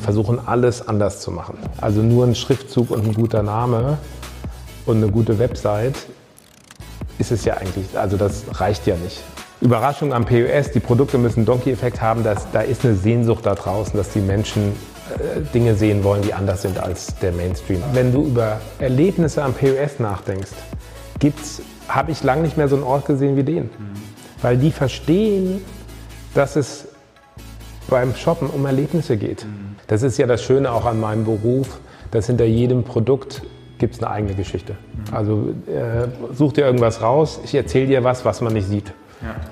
versuchen alles anders zu machen. Also nur ein Schriftzug und ein guter Name und eine gute Website ist es ja eigentlich, also das reicht ja nicht. Überraschung am POS, die Produkte müssen Donkey-Effekt haben, dass, da ist eine Sehnsucht da draußen, dass die Menschen äh, Dinge sehen wollen, die anders sind als der Mainstream. Wenn du über Erlebnisse am POS nachdenkst, habe ich lange nicht mehr so einen Ort gesehen wie den. Weil die verstehen, dass es beim Shoppen um Erlebnisse geht. Das ist ja das Schöne auch an meinem Beruf, dass hinter jedem Produkt gibt es eine eigene Geschichte. Also äh, such dir irgendwas raus, ich erzähle dir was, was man nicht sieht.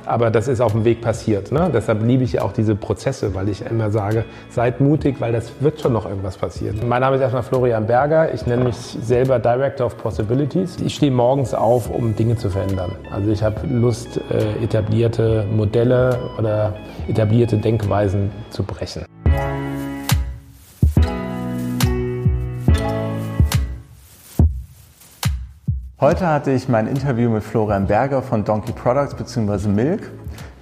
Aber das ist auf dem Weg passiert. Ne? Deshalb liebe ich auch diese Prozesse, weil ich immer sage, seid mutig, weil das wird schon noch irgendwas passieren. Mein Name ist erstmal Florian Berger. Ich nenne mich selber Director of Possibilities. Ich stehe morgens auf, um Dinge zu verändern. Also ich habe Lust, äh, etablierte Modelle oder etablierte Denkweisen zu brechen. Heute hatte ich mein Interview mit Florian Berger von Donkey Products bzw. Milk.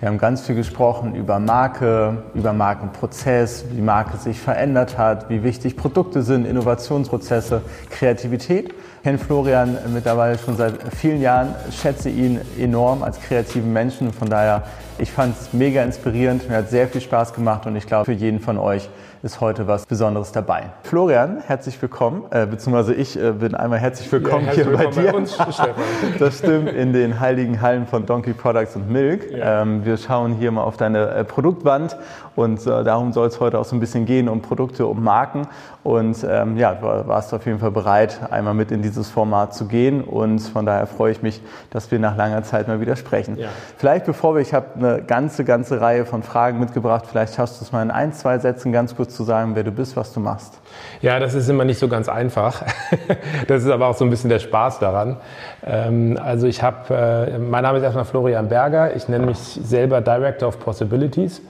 Wir haben ganz viel gesprochen über Marke, über Markenprozess, wie Marke sich verändert hat, wie wichtig Produkte sind, Innovationsprozesse, Kreativität. Ich kenne Florian mittlerweile schon seit vielen Jahren, schätze ihn enorm als kreativen Menschen. Von daher, ich fand es mega inspirierend, mir hat sehr viel Spaß gemacht und ich glaube, für jeden von euch ist heute was Besonderes dabei. Florian, herzlich willkommen, äh, beziehungsweise ich äh, bin einmal herzlich willkommen ja, herzlich hier willkommen bei dir. Bei uns, Stefan. Das stimmt, in den heiligen Hallen von Donkey Products und Milk. Ja. Ähm, wir schauen hier mal auf deine äh, Produktwand und äh, darum soll es heute auch so ein bisschen gehen, um Produkte, um Marken. Und ähm, ja, du warst auf jeden Fall bereit, einmal mit in dieses Format zu gehen und von daher freue ich mich, dass wir nach langer Zeit mal wieder sprechen. Ja. Vielleicht bevor wir, ich habe eine ganze, ganze Reihe von Fragen mitgebracht, vielleicht hast du es mal in ein, zwei Sätzen ganz kurz zu sagen, wer du bist, was du machst? Ja, das ist immer nicht so ganz einfach. das ist aber auch so ein bisschen der Spaß daran. Ähm, also ich habe, äh, mein Name ist erstmal Florian Berger. Ich nenne mich selber Director of Possibilities.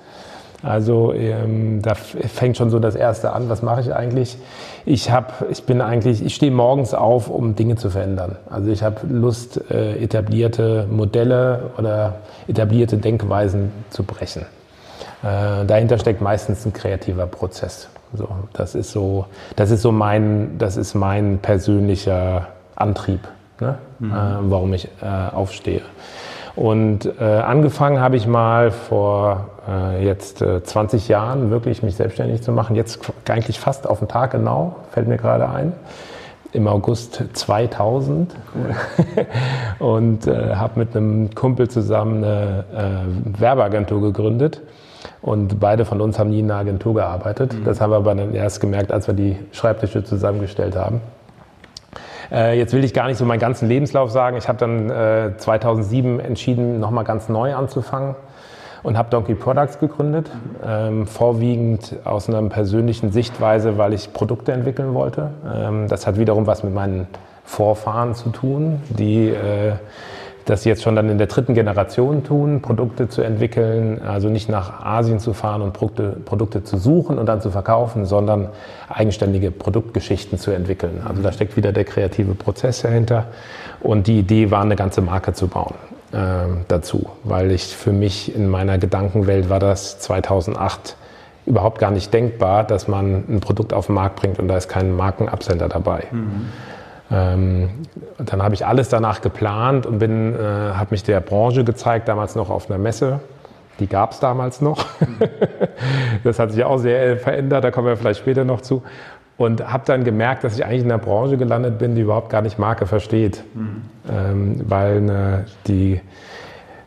Also ähm, da fängt schon so das Erste an. Was mache ich eigentlich? Ich habe, ich bin eigentlich, ich stehe morgens auf, um Dinge zu verändern. Also ich habe Lust, äh, etablierte Modelle oder etablierte Denkweisen zu brechen. Äh, dahinter steckt meistens ein kreativer Prozess. So, das ist so, das ist so mein, das ist mein persönlicher Antrieb, ne? mhm. äh, warum ich äh, aufstehe. Und äh, angefangen habe ich mal vor äh, jetzt 20 Jahren wirklich mich selbstständig zu machen. Jetzt eigentlich fast auf den Tag genau, fällt mir gerade ein im August 2000 cool. und äh, habe mit einem Kumpel zusammen eine äh, Werbeagentur gegründet. Und beide von uns haben nie in einer Agentur gearbeitet. Mhm. Das haben wir aber dann erst gemerkt, als wir die Schreibtische zusammengestellt haben. Äh, jetzt will ich gar nicht so meinen ganzen Lebenslauf sagen. Ich habe dann äh, 2007 entschieden, nochmal ganz neu anzufangen und habe Donkey Products gegründet. Ähm, vorwiegend aus einer persönlichen Sichtweise, weil ich Produkte entwickeln wollte. Ähm, das hat wiederum was mit meinen Vorfahren zu tun, die äh, das jetzt schon dann in der dritten Generation tun, Produkte zu entwickeln, also nicht nach Asien zu fahren und Produkte, Produkte zu suchen und dann zu verkaufen, sondern eigenständige Produktgeschichten zu entwickeln. Also da steckt wieder der kreative Prozess dahinter und die Idee war, eine ganze Marke zu bauen äh, dazu, weil ich für mich in meiner Gedankenwelt war das 2008 überhaupt gar nicht denkbar, dass man ein Produkt auf den Markt bringt und da ist kein Markenabsender dabei. Mhm. Ähm, dann habe ich alles danach geplant und bin, äh, habe mich der Branche gezeigt, damals noch auf einer Messe. Die gab es damals noch. das hat sich auch sehr äh, verändert, da kommen wir vielleicht später noch zu. Und habe dann gemerkt, dass ich eigentlich in einer Branche gelandet bin, die überhaupt gar nicht Marke versteht. Mhm. Ähm, weil ne, die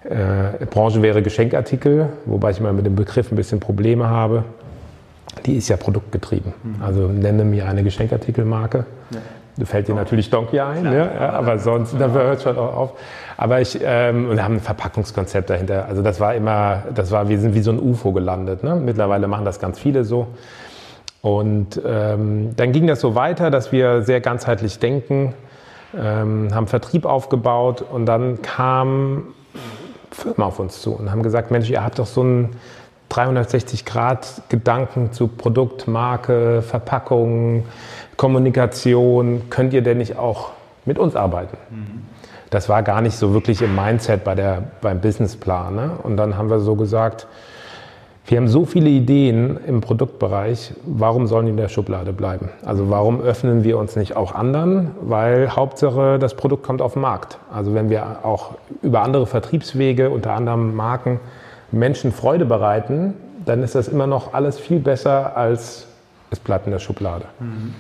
äh, Branche wäre Geschenkartikel, wobei ich immer mit dem Begriff ein bisschen Probleme habe. Die ist ja produktgetrieben. Mhm. Also nenne mir eine Geschenkartikelmarke. Ja fällt dir natürlich Donkey ein, ne? ja, aber sonst, da hört schon auch auf. Aber ich, ähm, wir haben ein Verpackungskonzept dahinter. Also das war immer, das war, wir sind wie so ein UFO gelandet. Ne? Mittlerweile machen das ganz viele so. Und ähm, dann ging das so weiter, dass wir sehr ganzheitlich denken, ähm, haben Vertrieb aufgebaut und dann kam Firmen auf uns zu und haben gesagt, Mensch, ihr habt doch so einen 360-Grad-Gedanken zu Produkt, Marke, Verpackung, Kommunikation, könnt ihr denn nicht auch mit uns arbeiten? Mhm. Das war gar nicht so wirklich im Mindset bei der, beim Businessplan. Ne? Und dann haben wir so gesagt, wir haben so viele Ideen im Produktbereich, warum sollen die in der Schublade bleiben? Also warum öffnen wir uns nicht auch anderen? Weil Hauptsache, das Produkt kommt auf den Markt. Also wenn wir auch über andere Vertriebswege, unter anderem Marken, Menschen Freude bereiten, dann ist das immer noch alles viel besser, als es bleibt in der Schublade. Mhm.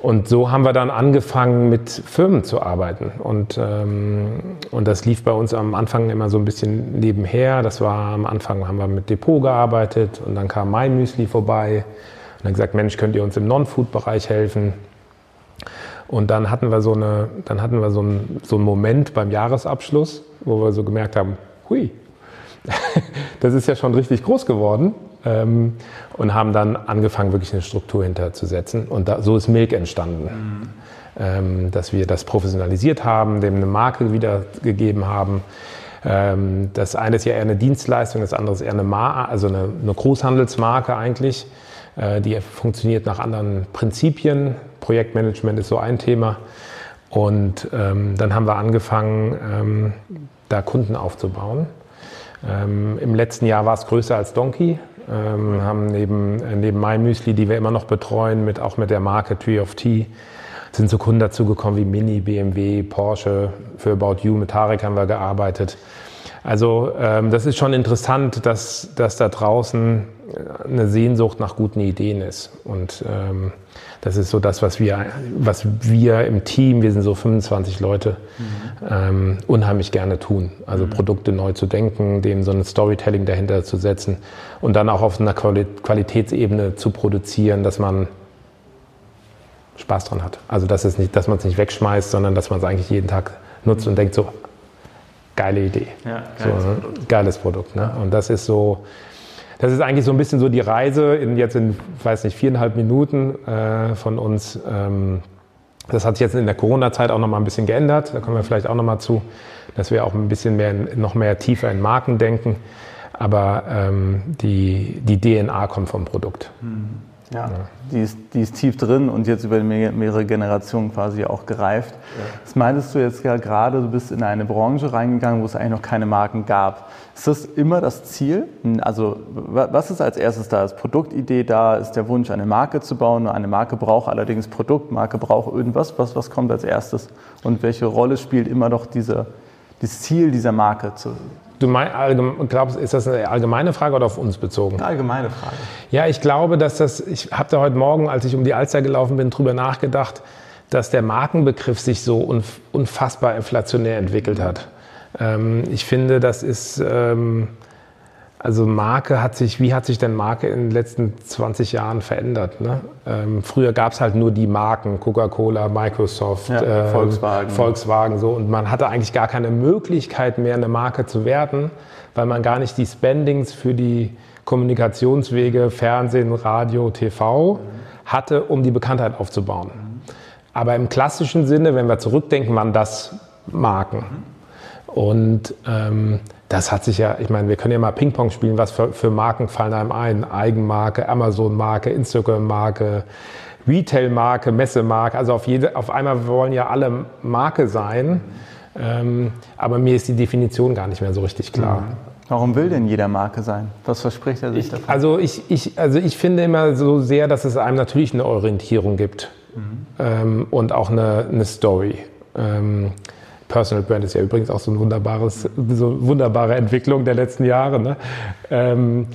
Und so haben wir dann angefangen, mit Firmen zu arbeiten. Und, ähm, und das lief bei uns am Anfang immer so ein bisschen nebenher. Das war am Anfang haben wir mit Depot gearbeitet und dann kam MyMüsli vorbei und dann gesagt, Mensch, könnt ihr uns im Non-Food-Bereich helfen? Und dann hatten wir so, eine, dann hatten wir so, einen, so einen Moment beim Jahresabschluss, wo wir so gemerkt haben, hui, das ist ja schon richtig groß geworden ähm, und haben dann angefangen, wirklich eine Struktur hinterzusetzen. Und da, so ist Milk entstanden. Mhm. Ähm, dass wir das professionalisiert haben, dem eine Marke wiedergegeben haben. Ähm, das eine ist ja eher eine Dienstleistung, das andere ist eher eine, Mar also eine, eine Großhandelsmarke eigentlich. Äh, die funktioniert nach anderen Prinzipien. Projektmanagement ist so ein Thema. Und ähm, dann haben wir angefangen, ähm, da Kunden aufzubauen. Ähm, Im letzten Jahr war es größer als Donkey ähm, haben neben, äh, neben MyMüsli, die wir immer noch betreuen, mit, auch mit der Marke Tree of Tea, sind so Kunden dazugekommen wie Mini, BMW, Porsche. Für About You mit Tarek haben wir gearbeitet. Also ähm, das ist schon interessant, dass, dass da draußen eine Sehnsucht nach guten Ideen ist. Und ähm, das ist so das, was wir, was wir im Team, wir sind so 25 Leute, mhm. ähm, unheimlich gerne tun. Also mhm. Produkte neu zu denken, dem so ein Storytelling dahinter zu setzen und dann auch auf einer Qualitätsebene zu produzieren, dass man Spaß dran hat. Also dass, es nicht, dass man es nicht wegschmeißt, sondern dass man es eigentlich jeden Tag nutzt mhm. und denkt so, geile Idee. Ja, geiles, so, Produkt. geiles Produkt. Ne? Und das ist so, das ist eigentlich so ein bisschen so die Reise in jetzt in, weiß nicht, viereinhalb Minuten äh, von uns. Ähm, das hat sich jetzt in der Corona-Zeit auch noch mal ein bisschen geändert. Da kommen wir vielleicht auch noch mal zu, dass wir auch ein bisschen mehr, noch mehr tiefer in Marken denken. Aber ähm, die, die DNA kommt vom Produkt. Mhm. Ja, ja. Die, ist, die ist tief drin und jetzt über mehrere Generationen quasi auch gereift. Ja. Das meintest du jetzt ja gerade, du bist in eine Branche reingegangen, wo es eigentlich noch keine Marken gab. Ist das immer das Ziel? Also was ist als erstes da? Ist Produktidee da? Ist der Wunsch, eine Marke zu bauen? Eine Marke braucht allerdings Produkt, Marke braucht irgendwas. Was, was kommt als erstes? Und welche Rolle spielt immer noch diese, das Ziel dieser Marke zu, Du mein, glaubst, ist das eine allgemeine Frage oder auf uns bezogen? Eine allgemeine Frage. Ja, ich glaube, dass das, ich habe da heute Morgen, als ich um die Alster gelaufen bin, drüber nachgedacht, dass der Markenbegriff sich so unfassbar inflationär entwickelt hat. Ähm, ich finde, das ist, ähm, also Marke hat sich, wie hat sich denn Marke in den letzten 20 Jahren verändert? Ne? Ähm, früher gab es halt nur die Marken, Coca-Cola, Microsoft, ja, äh, Volkswagen. Volkswagen so und man hatte eigentlich gar keine Möglichkeit mehr, eine Marke zu werden, weil man gar nicht die Spendings für die Kommunikationswege, Fernsehen, Radio, TV mhm. hatte, um die Bekanntheit aufzubauen. Mhm. Aber im klassischen Sinne, wenn wir zurückdenken, waren das Marken. Mhm. Und ähm, das hat sich ja, ich meine, wir können ja mal Ping-Pong spielen, was für, für Marken fallen einem ein? Eigenmarke, Amazon-Marke, Instagram-Marke, Retail-Marke, Messemarke. Also auf, jede, auf einmal wollen ja alle Marke sein. Ähm, aber mir ist die Definition gar nicht mehr so richtig klar. Mhm. Warum will denn jeder Marke sein? Was verspricht er sich ich, davon? Also ich, ich, also ich finde immer so sehr, dass es einem natürlich eine Orientierung gibt mhm. ähm, und auch eine, eine Story. Ähm, Personal Brand ist ja übrigens auch so eine wunderbares, so wunderbare Entwicklung der letzten Jahre. Ne? Ähm,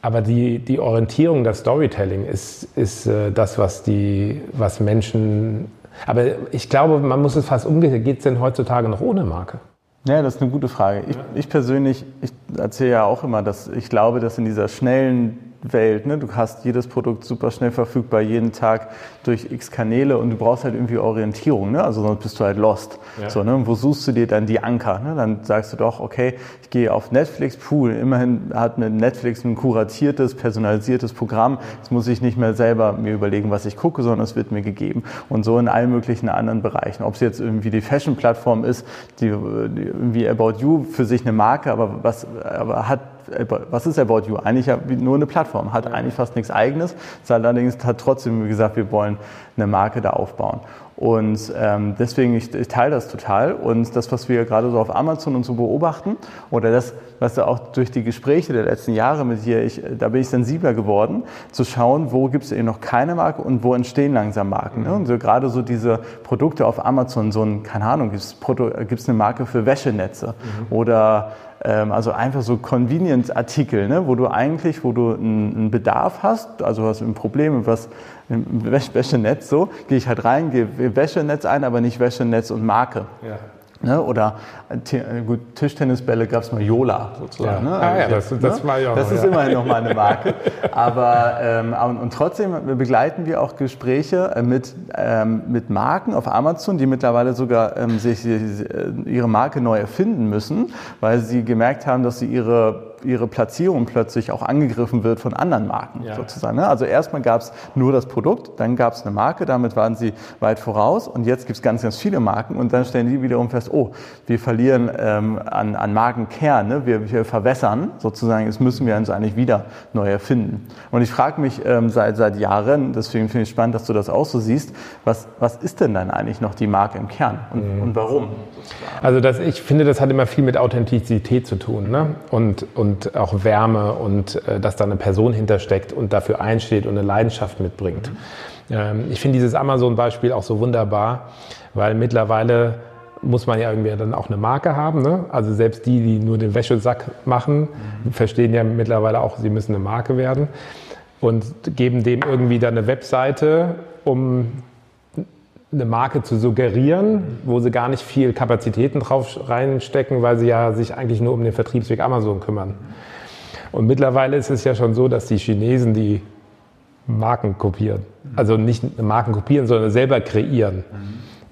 aber die, die Orientierung, das Storytelling ist, ist äh, das, was, die, was Menschen. Aber ich glaube, man muss es fast umgehen. Geht es denn heutzutage noch ohne Marke? Ja, das ist eine gute Frage. Ich, ich persönlich, ich erzähle ja auch immer, dass ich glaube, dass in dieser schnellen Welt. Ne? Du hast jedes Produkt super schnell verfügbar, jeden Tag durch x Kanäle und du brauchst halt irgendwie Orientierung. Ne? Also sonst bist du halt lost. Ja. So, ne? Wo suchst du dir dann die Anker? Ne? Dann sagst du doch, okay, ich gehe auf Netflix, Pool. Immerhin hat mit Netflix ein kuratiertes, personalisiertes Programm. Jetzt muss ich nicht mehr selber mir überlegen, was ich gucke, sondern es wird mir gegeben. Und so in allen möglichen anderen Bereichen. Ob es jetzt irgendwie die Fashion-Plattform ist, die, die irgendwie About You für sich eine Marke, aber was aber hat was ist About You? Eigentlich nur eine Plattform, hat eigentlich fast nichts eigenes. Allerdings hat trotzdem gesagt, wir wollen eine Marke da aufbauen. Und ähm, deswegen, ich, ich teile das total. Und das, was wir gerade so auf Amazon und so beobachten, oder das, was auch durch die Gespräche der letzten Jahre mit dir, ich, da bin ich sensibler geworden, zu schauen, wo gibt es eben noch keine Marke und wo entstehen langsam Marken. Ne? Und so gerade so diese Produkte auf Amazon, so ein, keine Ahnung, gibt es eine Marke für Wäschenetze mhm. oder also einfach so Convenience-Artikel, ne, wo du eigentlich, wo du einen Bedarf hast, also hast ein Problem, was im Wäschenetz so, gehe ich halt rein, gehe Wäschenetz ein, aber nicht Wäschenetz und Marke. Ja. Ne? Oder äh, gut, Tischtennisbälle gab es mal Yola sozusagen. Ja. Ne? Ah, ja, das, das, ne? war ja auch, Das ist ja. immerhin noch mal eine Marke. Aber ähm, und, und, trotzdem begleiten wir auch Gespräche äh, mit, ähm, mit Marken auf Amazon, die mittlerweile sogar ähm, sich, äh, ihre Marke neu erfinden müssen, weil sie gemerkt haben, dass sie ihre ihre Platzierung plötzlich auch angegriffen wird von anderen Marken ja. sozusagen. Ne? Also erstmal gab es nur das Produkt, dann gab es eine Marke, damit waren sie weit voraus und jetzt gibt es ganz, ganz viele Marken und dann stellen die wiederum fest, oh, wir verlieren ähm, an, an Markenkern, ne? wir, wir verwässern sozusagen, jetzt müssen wir uns eigentlich wieder neu erfinden. Und ich frage mich ähm, seit, seit Jahren, deswegen finde ich spannend, dass du das auch so siehst, was, was ist denn dann eigentlich noch die Marke im Kern und, mhm. und warum? Also das, ich finde, das hat immer viel mit Authentizität zu tun ne? und, und und auch Wärme und äh, dass da eine Person hintersteckt und dafür einsteht und eine Leidenschaft mitbringt. Mhm. Ähm, ich finde dieses Amazon-Beispiel auch so wunderbar, weil mittlerweile muss man ja irgendwie dann auch eine Marke haben. Ne? Also selbst die, die nur den Wäschesack machen, mhm. verstehen ja mittlerweile auch, sie müssen eine Marke werden und geben dem irgendwie dann eine Webseite, um eine Marke zu suggerieren, wo sie gar nicht viel Kapazitäten drauf reinstecken, weil sie ja sich eigentlich nur um den Vertriebsweg Amazon kümmern. Und mittlerweile ist es ja schon so, dass die Chinesen die Marken kopieren. Also nicht Marken kopieren, sondern selber kreieren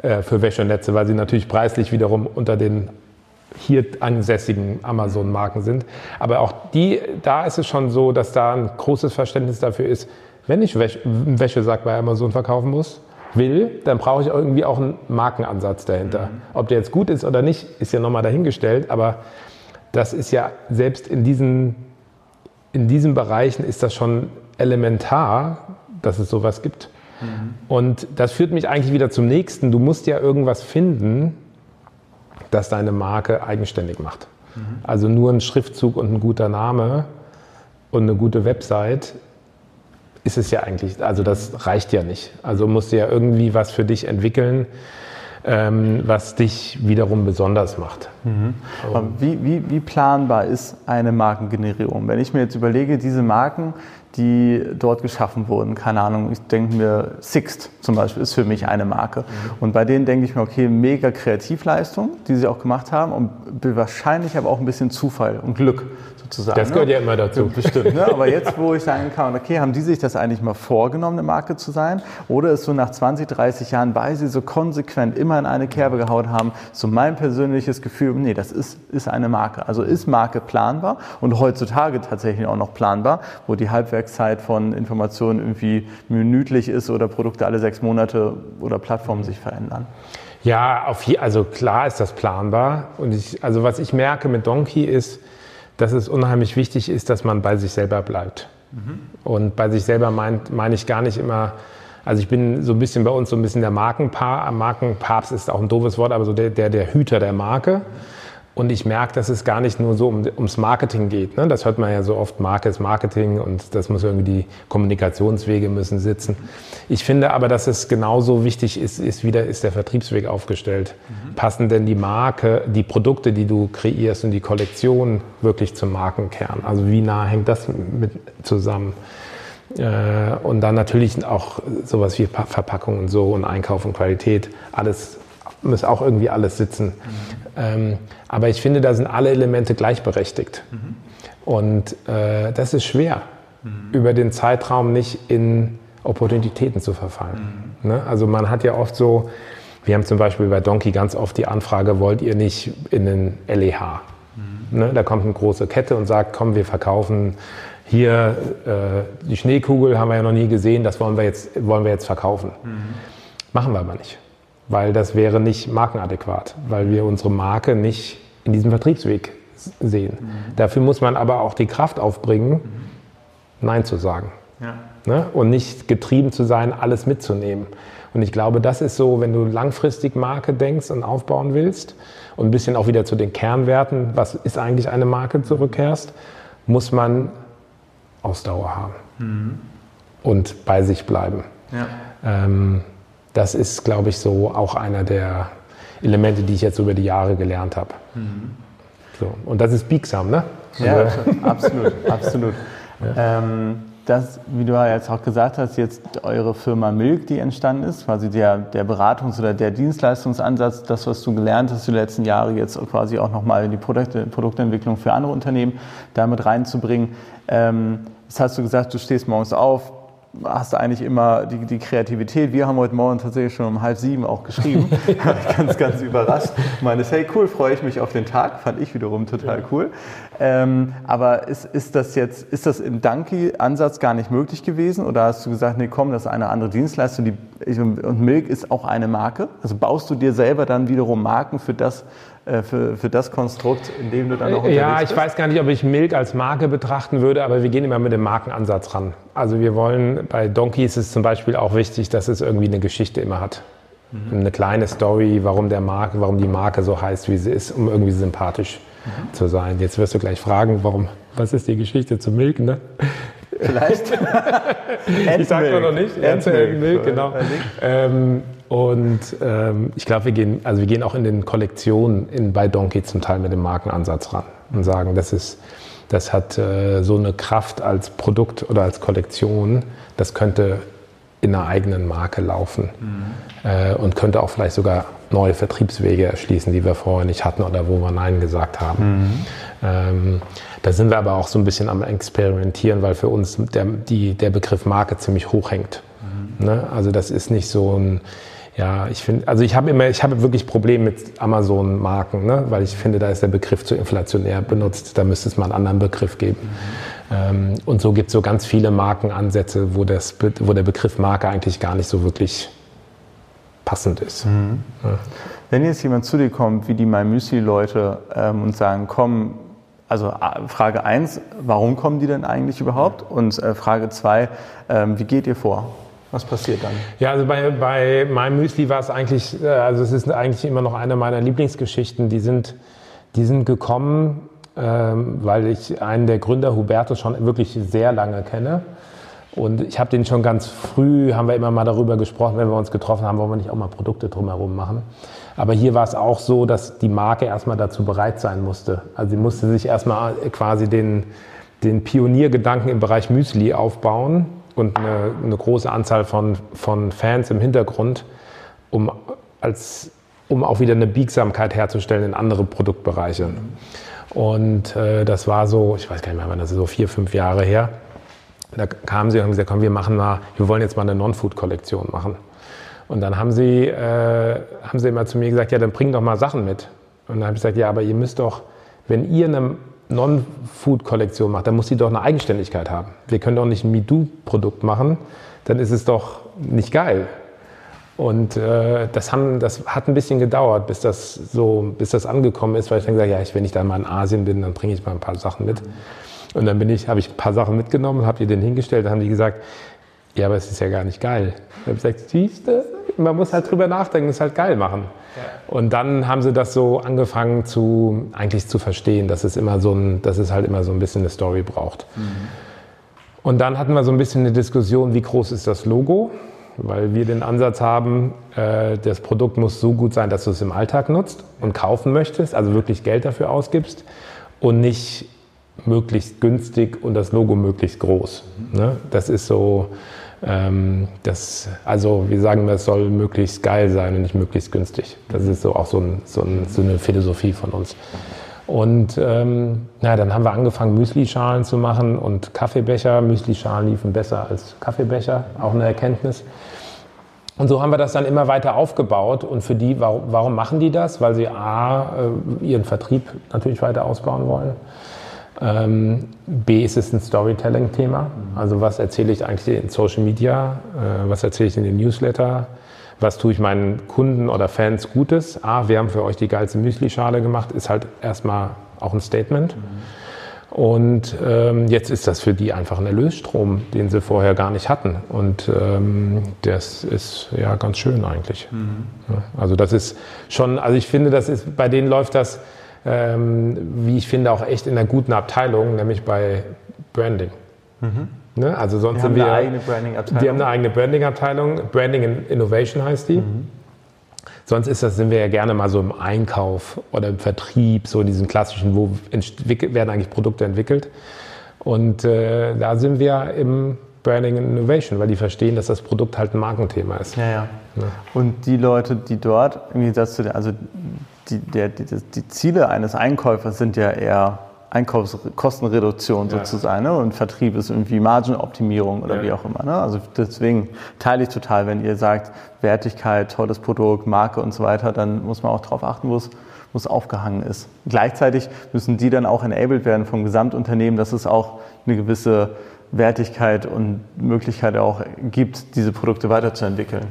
äh, für Wäschenetze, weil sie natürlich preislich wiederum unter den hier ansässigen Amazon-Marken sind. Aber auch die, da ist es schon so, dass da ein großes Verständnis dafür ist, wenn ich einen Wäschesack bei Amazon verkaufen muss, will, dann brauche ich irgendwie auch einen Markenansatz dahinter. Mhm. Ob der jetzt gut ist oder nicht, ist ja nochmal dahingestellt, aber das ist ja selbst in diesen, in diesen Bereichen ist das schon elementar, dass es sowas gibt. Mhm. Und das führt mich eigentlich wieder zum nächsten. Du musst ja irgendwas finden, das deine Marke eigenständig macht. Mhm. Also nur ein Schriftzug und ein guter Name und eine gute Website ist es ja eigentlich, also das reicht ja nicht. Also musst du ja irgendwie was für dich entwickeln, ähm, was dich wiederum besonders macht. Mhm. Wie, wie, wie planbar ist eine Markengenerierung? Wenn ich mir jetzt überlege, diese Marken, die dort geschaffen wurden. Keine Ahnung, ich denke mir, Sixt zum Beispiel ist für mich eine Marke. Mhm. Und bei denen denke ich mir, okay, mega Kreativleistung, die sie auch gemacht haben und wahrscheinlich aber auch ein bisschen Zufall und Glück sozusagen. Das gehört ne? ja immer dazu. Bestimmt. Ne? Aber jetzt, wo ich sagen kann, okay, haben die sich das eigentlich mal vorgenommen, eine Marke zu sein? Oder ist so nach 20, 30 Jahren, weil sie so konsequent immer in eine Kerbe gehaut haben, so mein persönliches Gefühl, nee, das ist, ist eine Marke. Also ist Marke planbar und heutzutage tatsächlich auch noch planbar, wo die Halbwertszeit von Informationen irgendwie minütlich ist oder Produkte alle sechs Monate oder Plattformen sich verändern. Ja, auf je, also klar ist das planbar. Und ich, also was ich merke mit Donkey ist, dass es unheimlich wichtig ist, dass man bei sich selber bleibt. Mhm. Und bei sich selber meine mein ich gar nicht immer, also ich bin so ein bisschen bei uns so ein bisschen der Markenpa Markenpapst ist auch ein doofes Wort, aber so der, der, der Hüter der Marke. Mhm und ich merke, dass es gar nicht nur so um, ums Marketing geht. Ne? Das hört man ja so oft, Marke ist Marketing und das muss irgendwie die Kommunikationswege müssen sitzen. Ich finde aber, dass es genauso wichtig ist, ist wieder ist der Vertriebsweg aufgestellt. Mhm. Passen denn die Marke, die Produkte, die du kreierst und die Kollektion wirklich zum Markenkern? Also wie nah hängt das mit zusammen? Äh, und dann natürlich auch sowas wie Verpackung und so und Einkauf und Qualität, alles muss auch irgendwie alles sitzen. Mhm. Ähm, aber ich finde, da sind alle Elemente gleichberechtigt. Mhm. Und äh, das ist schwer, mhm. über den Zeitraum nicht in Opportunitäten zu verfallen. Mhm. Ne? Also man hat ja oft so, wir haben zum Beispiel bei Donkey ganz oft die Anfrage, wollt ihr nicht in den LEH? Mhm. Ne? Da kommt eine große Kette und sagt, komm, wir verkaufen hier äh, die Schneekugel, haben wir ja noch nie gesehen, das wollen wir jetzt, wollen wir jetzt verkaufen. Mhm. Machen wir aber nicht weil das wäre nicht markenadäquat, weil wir unsere Marke nicht in diesem Vertriebsweg sehen. Mhm. Dafür muss man aber auch die Kraft aufbringen, mhm. Nein zu sagen. Ja. Ne? Und nicht getrieben zu sein, alles mitzunehmen. Und ich glaube, das ist so, wenn du langfristig Marke denkst und aufbauen willst und ein bisschen auch wieder zu den Kernwerten, was ist eigentlich eine Marke, zurückkehrst, muss man Ausdauer haben mhm. und bei sich bleiben. Ja. Ähm, das ist, glaube ich, so auch einer der Elemente, die ich jetzt über die Jahre gelernt habe. Mhm. So. Und das ist biegsam, ne? Ja, also absolut, absolut. Ja. Ähm, das, wie du ja jetzt auch gesagt hast, jetzt eure Firma Milk, die entstanden ist, quasi der, der Beratungs- oder der Dienstleistungsansatz, das, was du gelernt hast die letzten Jahre, jetzt quasi auch nochmal in die Produkte, Produktentwicklung für andere Unternehmen damit reinzubringen. Ähm, jetzt hast du gesagt, du stehst morgens auf, hast du eigentlich immer die, die, Kreativität. Wir haben heute Morgen tatsächlich schon um halb sieben auch geschrieben. ganz, ganz überrascht. Ich meine, hey, cool, freue ich mich auf den Tag. Fand ich wiederum total cool. Ähm, aber ist, ist das jetzt, ist das im Donkey-Ansatz gar nicht möglich gewesen? Oder hast du gesagt, nee, komm, das ist eine andere Dienstleistung die, und Milk ist auch eine Marke? Also baust du dir selber dann wiederum Marken für das, für, für das Konstrukt, in dem du dann auch unterwegs Ja, ich bist? weiß gar nicht, ob ich Milk als Marke betrachten würde, aber wir gehen immer mit dem Markenansatz ran. Also wir wollen, bei Donkey ist es zum Beispiel auch wichtig, dass es irgendwie eine Geschichte immer hat. Mhm. Eine kleine Story, warum, der Marke, warum die Marke so heißt, wie sie ist, um irgendwie sympathisch mhm. zu sein. Jetzt wirst du gleich fragen, warum, was ist die Geschichte zu Milk, ne? Vielleicht. ich sage mal noch nicht. Endmilk, Milk, genau. Ähm, und ähm, ich glaube, wir gehen, also wir gehen auch in den Kollektionen in, bei Donkey zum Teil mit dem Markenansatz ran und sagen, das ist, das hat äh, so eine Kraft als Produkt oder als Kollektion, das könnte in einer eigenen Marke laufen mhm. äh, und könnte auch vielleicht sogar neue Vertriebswege erschließen, die wir vorher nicht hatten oder wo wir Nein gesagt haben. Mhm. Ähm, da sind wir aber auch so ein bisschen am Experimentieren, weil für uns der, die, der Begriff Marke ziemlich hoch hängt. Mhm. Ne? Also das ist nicht so ein, ja, ich finde, also ich habe immer, ich habe wirklich Probleme mit Amazon-Marken, ne? weil ich finde, da ist der Begriff zu inflationär benutzt. Da müsste es mal einen anderen Begriff geben. Mhm. Ähm, und so gibt es so ganz viele Markenansätze, wo, das, wo der Begriff Marke eigentlich gar nicht so wirklich passend ist. Mhm. Ja. Wenn jetzt jemand zu dir kommt, wie die MyMüsli-Leute, ähm, und sagen, komm, also Frage 1, warum kommen die denn eigentlich überhaupt? Und äh, Frage 2, ähm, wie geht ihr vor? Was passiert dann? Ja, also bei, bei meinem Müsli war es eigentlich, äh, also es ist eigentlich immer noch eine meiner Lieblingsgeschichten. Die sind, die sind gekommen, ähm, weil ich einen der Gründer, Hubertus, schon wirklich sehr lange kenne. Und ich habe den schon ganz früh, haben wir immer mal darüber gesprochen, wenn wir uns getroffen haben, wollen wir nicht auch mal Produkte drumherum machen. Aber hier war es auch so, dass die Marke erstmal dazu bereit sein musste. Also sie musste sich erstmal quasi den, den Pioniergedanken im Bereich Müsli aufbauen und eine, eine große Anzahl von, von Fans im Hintergrund, um, als, um auch wieder eine Biegsamkeit herzustellen in andere Produktbereiche. Und äh, das war so, ich weiß gar nicht mehr, wann das ist, so vier, fünf Jahre her. Da kamen sie und haben gesagt, komm, wir machen mal, wir wollen jetzt mal eine Non-Food-Kollektion machen. Und dann haben sie, äh, haben sie immer zu mir gesagt, ja, dann bring doch mal Sachen mit. Und dann habe ich gesagt, ja, aber ihr müsst doch, wenn ihr eine Non-Food-Kollektion macht, dann muss sie doch eine Eigenständigkeit haben. Wir können doch nicht ein MeDo-Produkt machen, dann ist es doch nicht geil. Und äh, das, haben, das hat ein bisschen gedauert, bis das so, bis das angekommen ist, weil ich dann gesagt habe, ja, wenn ich dann mal in Asien bin, dann bringe ich mal ein paar Sachen mit. Und dann bin ich, habe ich ein paar Sachen mitgenommen, habe die denen hingestellt, dann haben die gesagt, ja, aber es ist ja gar nicht geil. Ich habe gesagt, siehst du, man muss halt drüber nachdenken, es halt geil machen. Und dann haben sie das so angefangen zu, eigentlich zu verstehen, dass es immer so ein, dass es halt immer so ein bisschen eine Story braucht. Mhm. Und dann hatten wir so ein bisschen eine Diskussion, wie groß ist das Logo? Weil wir den Ansatz haben, äh, das Produkt muss so gut sein, dass du es im Alltag nutzt und kaufen möchtest, also wirklich Geld dafür ausgibst und nicht möglichst günstig und das Logo möglichst groß. Mhm. Ne? Das ist so, ähm, das, also wir sagen, das soll möglichst geil sein und nicht möglichst günstig. Das ist so auch so, ein, so, ein, so eine Philosophie von uns. Und ähm, na, dann haben wir angefangen, Müslischalen zu machen und Kaffeebecher. Müslischalen liefen besser als Kaffeebecher, auch eine Erkenntnis. Und so haben wir das dann immer weiter aufgebaut. Und für die, warum, machen die das? Weil sie A, äh, ihren Vertrieb natürlich weiter ausbauen wollen. Ähm, B ist es ein Storytelling-Thema. Also was erzähle ich eigentlich in Social Media? Äh, was erzähle ich in den Newsletter? Was tue ich meinen Kunden oder Fans Gutes? A, wir haben für euch die geilste Müsli-Schale gemacht, ist halt erstmal auch ein Statement. Mhm. Und ähm, jetzt ist das für die einfach ein Erlösstrom, den sie vorher gar nicht hatten. Und ähm, das ist ja ganz schön eigentlich. Mhm. Ja, also das ist schon, also ich finde, das ist, bei denen läuft das, ähm, wie ich finde, auch echt in einer guten Abteilung, nämlich bei Branding. Mhm. Ne? Also sonst die sind wir. Eine eigene Branding-Abteilung. Die haben eine eigene Branding-Abteilung. Branding Innovation heißt die. Mhm. Sonst ist das, sind wir ja gerne mal so im Einkauf oder im Vertrieb, so in diesen klassischen, wo werden eigentlich Produkte entwickelt. Und äh, da sind wir im Branding and Innovation, weil die verstehen, dass das Produkt halt ein Markenthema ist. Ja, ja. ja. Und die Leute, die dort, im Gegensatz zu der, also die, der, die, die Ziele eines Einkäufers sind ja eher Einkaufskostenreduktion ja. sozusagen ne? und Vertrieb ist irgendwie Margenoptimierung oder ja. wie auch immer. Ne? Also deswegen teile ich total, wenn ihr sagt Wertigkeit, tolles Produkt, Marke und so weiter, dann muss man auch darauf achten, wo es, wo es aufgehangen ist. Gleichzeitig müssen die dann auch enabled werden vom Gesamtunternehmen, dass es auch eine gewisse Wertigkeit und Möglichkeit auch gibt, diese Produkte weiterzuentwickeln.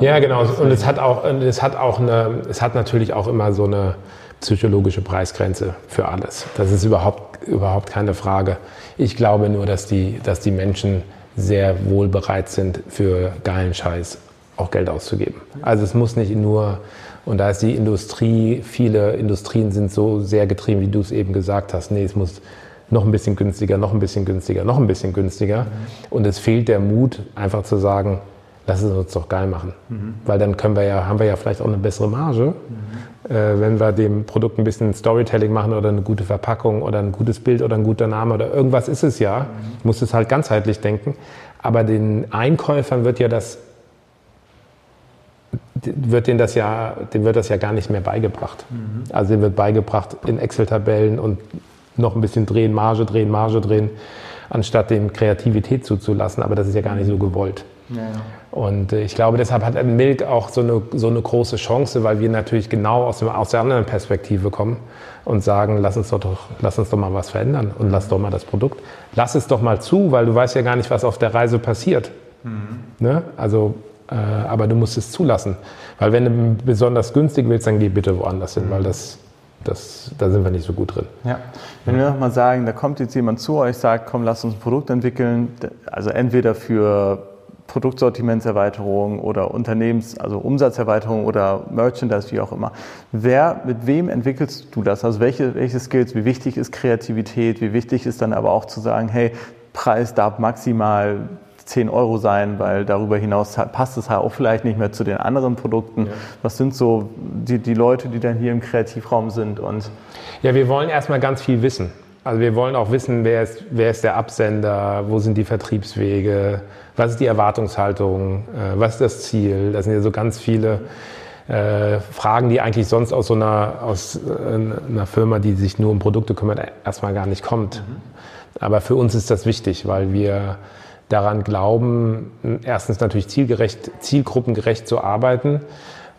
Ja, genau. Und es hat auch, es hat auch eine, es hat natürlich auch immer so eine psychologische Preisgrenze für alles. Das ist überhaupt, überhaupt keine Frage. Ich glaube nur, dass die, dass die Menschen sehr wohl bereit sind, für geilen Scheiß auch Geld auszugeben. Also es muss nicht nur, und da ist die Industrie, viele Industrien sind so sehr getrieben, wie du es eben gesagt hast. Nee, es muss noch ein bisschen günstiger, noch ein bisschen günstiger, noch ein bisschen günstiger. Und es fehlt der Mut, einfach zu sagen, lass es uns doch geil machen. Mhm. Weil dann können wir ja, haben wir ja vielleicht auch eine bessere Marge, mhm. äh, wenn wir dem Produkt ein bisschen Storytelling machen oder eine gute Verpackung oder ein gutes Bild oder ein guter Name oder irgendwas ist es ja. Mhm. Muss es halt ganzheitlich denken. Aber den Einkäufern wird ja das wird denen das ja, dem wird das ja gar nicht mehr beigebracht. Mhm. Also dem wird beigebracht in Excel-Tabellen und noch ein bisschen drehen, Marge drehen, Marge drehen, anstatt dem Kreativität zuzulassen. Aber das ist ja gar nicht so gewollt. Ja. Und äh, ich glaube, deshalb hat Milk auch so eine, so eine große Chance, weil wir natürlich genau aus, dem, aus der anderen Perspektive kommen und sagen, lass uns, doch, lass uns doch mal was verändern und lass doch mal das Produkt. Lass es doch mal zu, weil du weißt ja gar nicht, was auf der Reise passiert. Mhm. Ne? Also, äh, aber du musst es zulassen. Weil wenn du besonders günstig willst, dann geh bitte woanders hin, mhm. weil das, das, da sind wir nicht so gut drin. Ja. Wenn wir nochmal sagen, da kommt jetzt jemand zu euch, sagt, komm, lass uns ein Produkt entwickeln, also entweder für Produktsortimentserweiterung oder Unternehmens-, also Umsatzerweiterung oder Merchandise, wie auch immer. Wer, mit wem entwickelst du das? Also welche, welche Skills, wie wichtig ist Kreativität, wie wichtig ist dann aber auch zu sagen, hey, Preis darf maximal 10 Euro sein, weil darüber hinaus passt es halt auch vielleicht nicht mehr zu den anderen Produkten. Ja. Was sind so die, die Leute, die dann hier im Kreativraum sind? Und ja, wir wollen erstmal ganz viel wissen. Also wir wollen auch wissen, wer ist, wer ist der Absender, wo sind die Vertriebswege, was ist die Erwartungshaltung, äh, was ist das Ziel. Das sind ja so ganz viele äh, Fragen, die eigentlich sonst aus so einer, aus äh, einer Firma, die sich nur um Produkte kümmert, erstmal gar nicht kommt. Mhm. Aber für uns ist das wichtig, weil wir daran glauben, erstens natürlich zielgerecht, zielgruppengerecht zu arbeiten.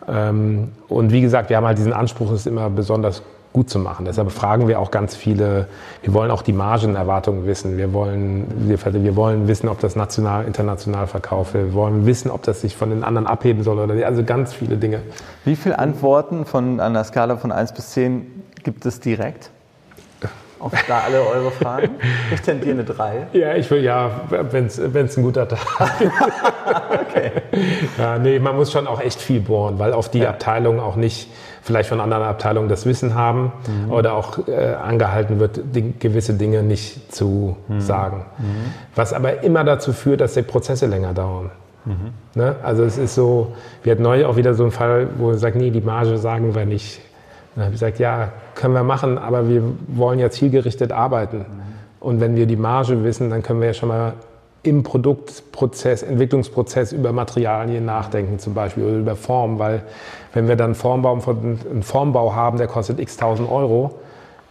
Ähm, und wie gesagt, wir haben halt diesen Anspruch, es immer besonders gut zu machen. Deshalb fragen wir auch ganz viele, wir wollen auch die Margenerwartungen wissen. Wir wollen, wir, wollen wissen, ob das national, international verkauft wird. Wir wollen wissen, ob das sich von den anderen abheben soll oder also ganz viele Dinge. Wie viele Antworten von einer Skala von 1 bis 10 gibt es direkt? Auf da alle eure Fragen? Ich tendiere eine 3. Ja, ich will ja, wenn es ein guter Tag ist. okay. Ja, nee, man muss schon auch echt viel bohren, weil auf die ja. Abteilungen auch nicht vielleicht von anderen Abteilungen das Wissen haben mhm. oder auch äh, angehalten wird, die, gewisse Dinge nicht zu mhm. sagen. Mhm. Was aber immer dazu führt, dass die Prozesse länger dauern. Mhm. Ne? Also es ist so, wir hatten neulich auch wieder so einen Fall, wo wir sagen, nee, die Marge sagen wir nicht. Dann habe ich gesagt, ja, können wir machen, aber wir wollen ja zielgerichtet arbeiten. Und wenn wir die Marge wissen, dann können wir ja schon mal im Produktprozess, Entwicklungsprozess über Materialien nachdenken zum Beispiel oder über Form, weil wenn wir dann einen Formbau, einen Formbau haben, der kostet x tausend Euro,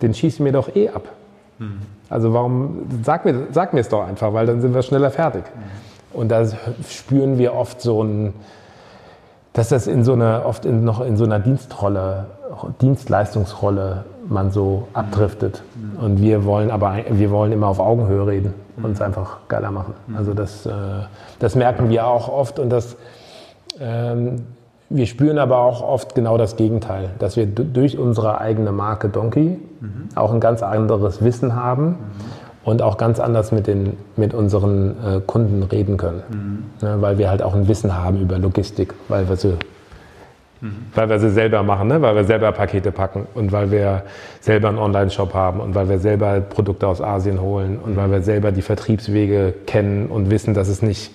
den schießen wir doch eh ab. Mhm. Also warum, sag mir, sag mir es doch einfach, weil dann sind wir schneller fertig. Mhm. Und da spüren wir oft so ein, dass das in so einer, oft in, noch in so einer Dienstrolle, Dienstleistungsrolle man so abdriftet. Mhm. Und wir wollen aber, wir wollen immer auf Augenhöhe reden und es einfach geiler machen. Also das, äh, das merken wir auch oft und das, ähm, wir spüren aber auch oft genau das Gegenteil, dass wir durch unsere eigene Marke Donkey mhm. auch ein ganz anderes Wissen haben mhm. und auch ganz anders mit, den, mit unseren äh, Kunden reden können. Mhm. Ne, weil wir halt auch ein Wissen haben über Logistik, weil wir sie, mhm. weil wir sie selber machen, ne? weil wir selber Pakete packen und weil wir selber einen Online-Shop haben und weil wir selber Produkte aus Asien holen und weil wir selber die Vertriebswege kennen und wissen, dass es nicht,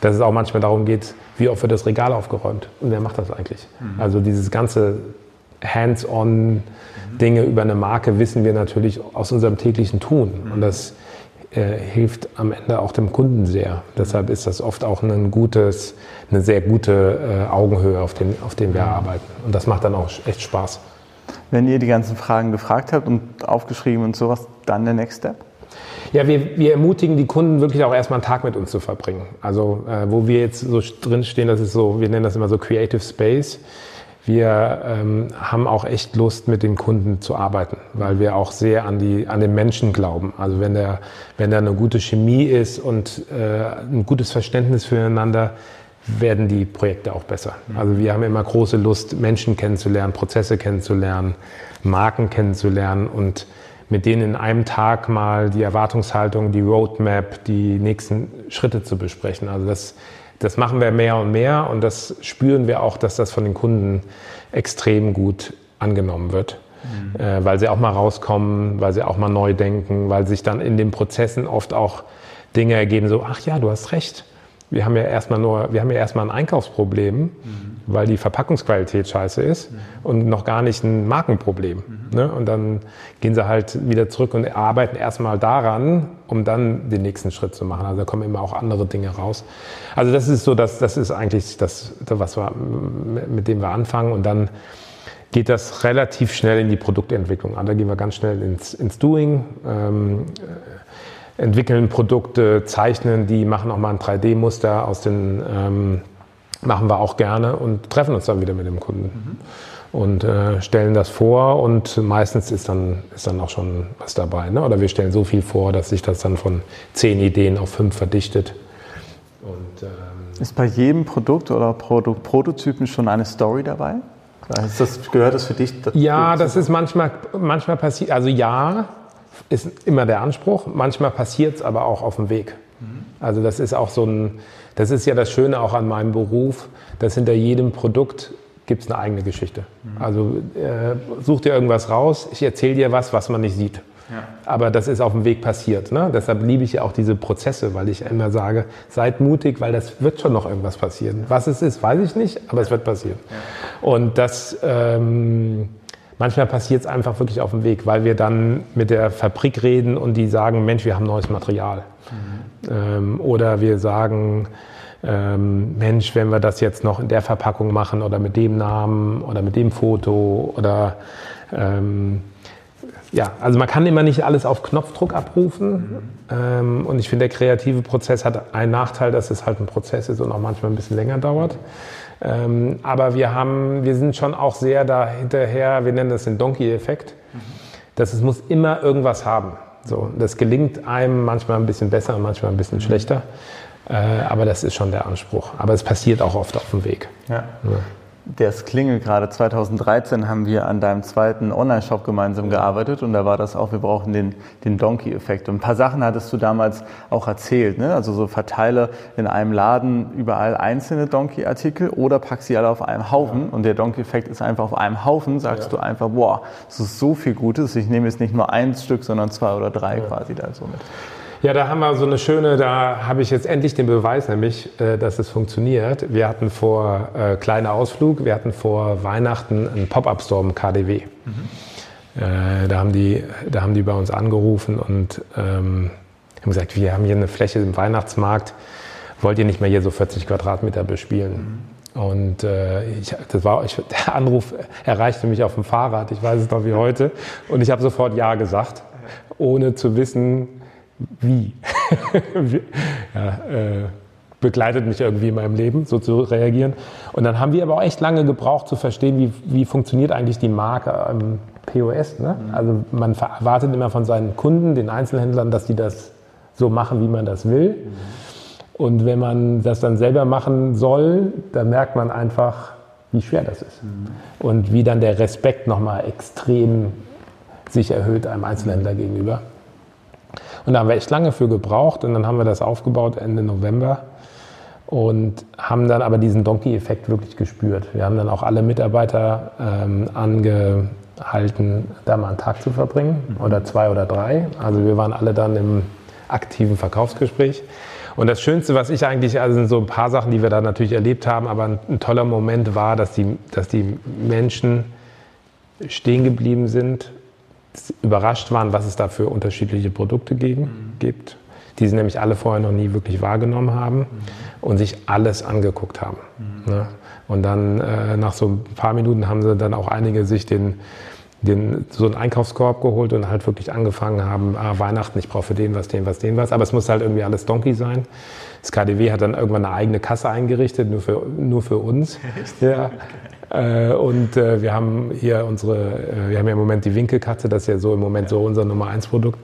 dass es auch manchmal darum geht, wie oft wird das Regal aufgeräumt? Und wer macht das eigentlich? Mhm. Also dieses ganze Hands-on Dinge über eine Marke wissen wir natürlich aus unserem täglichen Tun. Mhm. Und das äh, hilft am Ende auch dem Kunden sehr. Deshalb ist das oft auch ein gutes, eine sehr gute äh, Augenhöhe, auf dem, auf dem wir arbeiten. Und das macht dann auch echt Spaß. Wenn ihr die ganzen Fragen gefragt habt und aufgeschrieben und sowas, dann der Next Step? Ja, wir, wir ermutigen die Kunden wirklich auch erstmal einen Tag mit uns zu verbringen. Also äh, wo wir jetzt so drinstehen, das ist so, wir nennen das immer so Creative Space. Wir ähm, haben auch echt Lust, mit den Kunden zu arbeiten, weil wir auch sehr an, die, an den Menschen glauben. Also wenn, der, wenn da eine gute Chemie ist und äh, ein gutes Verständnis füreinander, werden die Projekte auch besser. Also wir haben immer große Lust, Menschen kennenzulernen, Prozesse kennenzulernen, Marken kennenzulernen und mit denen in einem Tag mal die Erwartungshaltung, die Roadmap, die nächsten Schritte zu besprechen. Also das, das machen wir mehr und mehr und das spüren wir auch, dass das von den Kunden extrem gut angenommen wird. Mhm. Äh, weil sie auch mal rauskommen, weil sie auch mal neu denken, weil sich dann in den Prozessen oft auch Dinge ergeben, so, ach ja, du hast recht wir haben ja erstmal nur, wir haben ja erstmal ein Einkaufsproblem, mhm. weil die Verpackungsqualität scheiße ist mhm. und noch gar nicht ein Markenproblem. Mhm. Ne? Und dann gehen sie halt wieder zurück und arbeiten erstmal daran, um dann den nächsten Schritt zu machen. Also da kommen immer auch andere Dinge raus. Also das ist so, das, das ist eigentlich das, was wir, mit dem wir anfangen und dann geht das relativ schnell in die Produktentwicklung. Also da gehen wir ganz schnell ins, ins Doing. Ähm, entwickeln Produkte, zeichnen die, machen auch mal ein 3D-Muster aus den, ähm, machen wir auch gerne und treffen uns dann wieder mit dem Kunden. Mhm. Und äh, stellen das vor und meistens ist dann, ist dann auch schon was dabei. Ne? Oder wir stellen so viel vor, dass sich das dann von zehn Ideen auf fünf verdichtet. Und, ähm, ist bei jedem Produkt oder Produkt, Prototypen schon eine Story dabei? Das, gehört das für dich? ja, das ist manchmal, manchmal passiert. Also ja, ist immer der Anspruch. Manchmal passiert es aber auch auf dem Weg. Also das ist auch so ein, das ist ja das Schöne auch an meinem Beruf, dass hinter jedem Produkt gibt es eine eigene Geschichte. Also äh, such dir irgendwas raus, ich erzähle dir was, was man nicht sieht. Ja. Aber das ist auf dem Weg passiert. Ne? Deshalb liebe ich ja auch diese Prozesse, weil ich immer sage, seid mutig, weil das wird schon noch irgendwas passieren. Was es ist, weiß ich nicht, aber es wird passieren. Ja. Und das... Ähm, Manchmal passiert es einfach wirklich auf dem Weg, weil wir dann mit der Fabrik reden und die sagen, Mensch, wir haben neues Material. Mhm. Ähm, oder wir sagen, ähm, Mensch, wenn wir das jetzt noch in der Verpackung machen oder mit dem Namen oder mit dem Foto oder ähm, ja, also man kann immer nicht alles auf Knopfdruck abrufen. Mhm. Und ich finde, der kreative Prozess hat einen Nachteil, dass es halt ein Prozess ist und auch manchmal ein bisschen länger dauert. Ähm, aber wir, haben, wir sind schon auch sehr da hinterher, wir nennen das den Donkey-Effekt, mhm. dass es muss immer irgendwas haben. So, das gelingt einem manchmal ein bisschen besser, manchmal ein bisschen mhm. schlechter. Äh, aber das ist schon der Anspruch. Aber es passiert auch oft auf dem Weg. Ja. Ja. Das klingelt gerade. 2013 haben wir an deinem zweiten Online-Shop gemeinsam gearbeitet und da war das auch, wir brauchen den, den Donkey-Effekt. Und ein paar Sachen hattest du damals auch erzählt. Ne? Also so verteile in einem Laden überall einzelne Donkey-Artikel oder pack sie alle auf einem Haufen. Ja. Und der Donkey-Effekt ist einfach auf einem Haufen, sagst ja. du einfach, boah, es ist so viel Gutes. Ich nehme jetzt nicht nur ein Stück, sondern zwei oder drei quasi da so mit. Ja, da haben wir so eine schöne, da habe ich jetzt endlich den Beweis, nämlich, äh, dass es funktioniert. Wir hatten vor äh, kleiner Ausflug, wir hatten vor Weihnachten einen Pop-up-Store im KDW. Mhm. Äh, da, haben die, da haben die bei uns angerufen und ähm, haben gesagt, wir haben hier eine Fläche im Weihnachtsmarkt, wollt ihr nicht mehr hier so 40 Quadratmeter bespielen? Mhm. Und äh, ich, das war, ich, der Anruf erreichte mich auf dem Fahrrad, ich weiß es noch wie heute. Und ich habe sofort Ja gesagt, ohne zu wissen, wie? ja, äh, begleitet mich irgendwie in meinem Leben, so zu reagieren. Und dann haben wir aber auch echt lange gebraucht zu verstehen, wie, wie funktioniert eigentlich die Marke am POS. Ne? Mhm. Also man erwartet immer von seinen Kunden, den Einzelhändlern, dass die das so machen, wie man das will. Mhm. Und wenn man das dann selber machen soll, dann merkt man einfach, wie schwer das ist. Und wie dann der Respekt nochmal extrem sich erhöht einem Einzelhändler gegenüber. Und da haben wir echt lange für gebraucht und dann haben wir das aufgebaut Ende November und haben dann aber diesen Donkey-Effekt wirklich gespürt. Wir haben dann auch alle Mitarbeiter ähm, angehalten, da mal einen Tag zu verbringen oder zwei oder drei. Also wir waren alle dann im aktiven Verkaufsgespräch. Und das Schönste, was ich eigentlich, also sind so ein paar Sachen, die wir da natürlich erlebt haben, aber ein, ein toller Moment war, dass die, dass die Menschen stehen geblieben sind, überrascht waren, was es da für unterschiedliche Produkte gegen, mhm. gibt, die sie nämlich alle vorher noch nie wirklich wahrgenommen haben mhm. und sich alles angeguckt haben. Mhm. Ne? Und dann äh, nach so ein paar Minuten haben sie dann auch einige sich den den, so einen Einkaufskorb geholt und halt wirklich angefangen haben, ah, Weihnachten, ich brauche für den was, den was, den was. Aber es muss halt irgendwie alles Donkey sein. Das KDW hat dann irgendwann eine eigene Kasse eingerichtet, nur für, nur für uns. Ja. Äh, und äh, wir haben hier unsere, äh, wir haben ja im Moment die Winkelkatze, das ist ja so im Moment so unser Nummer 1 Produkt.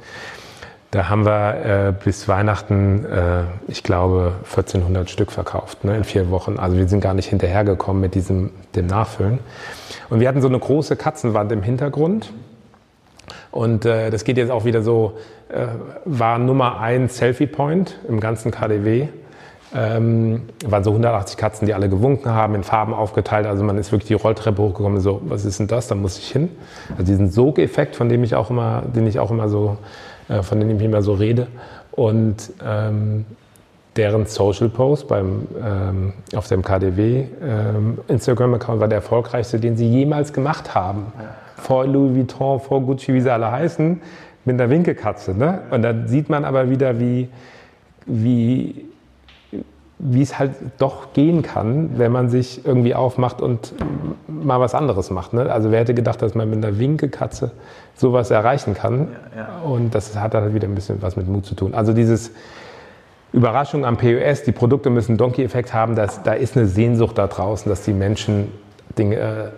Da haben wir äh, bis Weihnachten, äh, ich glaube, 1400 Stück verkauft ne, in vier Wochen. Also wir sind gar nicht hinterhergekommen mit diesem dem Nachfüllen. Und wir hatten so eine große Katzenwand im Hintergrund. Und äh, das geht jetzt auch wieder so, äh, war Nummer ein Selfie Point im ganzen KDW. Ähm, waren so 180 Katzen, die alle gewunken haben, in Farben aufgeteilt. Also man ist wirklich die Rolltreppe hochgekommen, so, was ist denn das? Da muss ich hin. Also diesen Sogeffekt, von dem ich auch immer, den ich auch immer so äh, von denen ich immer so rede. Und ähm, deren Social Post beim, ähm, auf dem KDW ähm, Instagram-Account war der erfolgreichste, den sie jemals gemacht haben. Vor Louis Vuitton, vor Gucci, wie sie alle heißen, mit einer Winkelkatze. Ne? Und dann sieht man aber wieder, wie, wie wie es halt doch gehen kann, wenn man sich irgendwie aufmacht und mal was anderes macht. Ne? Also wer hätte gedacht, dass man mit einer Winkelkatze sowas erreichen kann? Ja, ja. Und das hat dann halt wieder ein bisschen was mit Mut zu tun. Also dieses Überraschung am POS, die Produkte müssen Donkey-Effekt haben, dass, da ist eine Sehnsucht da draußen, dass die Menschen Dinge, äh,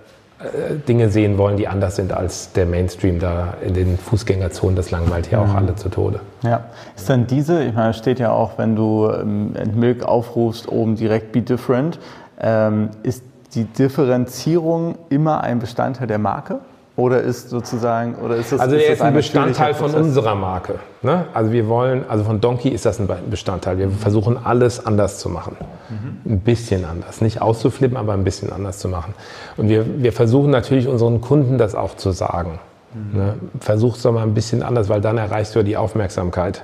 Dinge sehen wollen, die anders sind als der Mainstream da in den Fußgängerzonen. Das langweilt mhm. auch alle zu Tode. Ja, ist dann diese, ich meine, steht ja auch, wenn du ähm, Milk aufrufst, oben direkt Be Different, ähm, ist die Differenzierung immer ein Bestandteil der Marke? Oder ist sozusagen, oder ist das Also er ist, ein, ein Bestandteil von unserer Marke. Ne? Also wir wollen, also von Donkey ist das ein Bestandteil. Wir versuchen alles anders zu machen. Mhm. Ein bisschen anders. Nicht auszuflippen, aber ein bisschen anders zu machen. Und wir, wir versuchen natürlich unseren Kunden das auch zu sagen. Mhm. Ne? Versuch es doch mal ein bisschen anders, weil dann erreichst du die Aufmerksamkeit.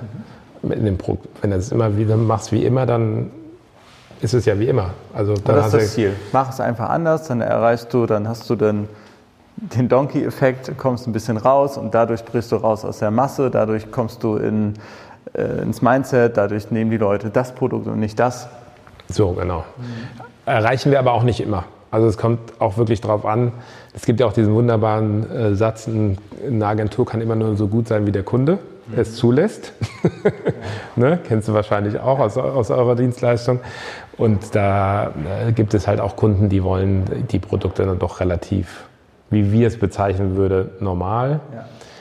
Mhm. In dem Pro Wenn du es immer wieder machst wie immer, dann ist es ja wie immer. Also dann das ist das Ziel. Mach es einfach anders, dann erreichst du, dann hast du dann den Donkey-Effekt, kommst ein bisschen raus und dadurch brichst du raus aus der Masse, dadurch kommst du in, äh, ins Mindset, dadurch nehmen die Leute das Produkt und nicht das. So, genau. Mhm. Erreichen wir aber auch nicht immer. Also es kommt auch wirklich darauf an. Es gibt ja auch diesen wunderbaren äh, Satz, eine Agentur kann immer nur so gut sein, wie der Kunde mhm. es zulässt. ne? Kennst du wahrscheinlich auch aus, aus eurer Dienstleistung. Und da äh, gibt es halt auch Kunden, die wollen die Produkte dann doch relativ wie wir es bezeichnen würden, normal.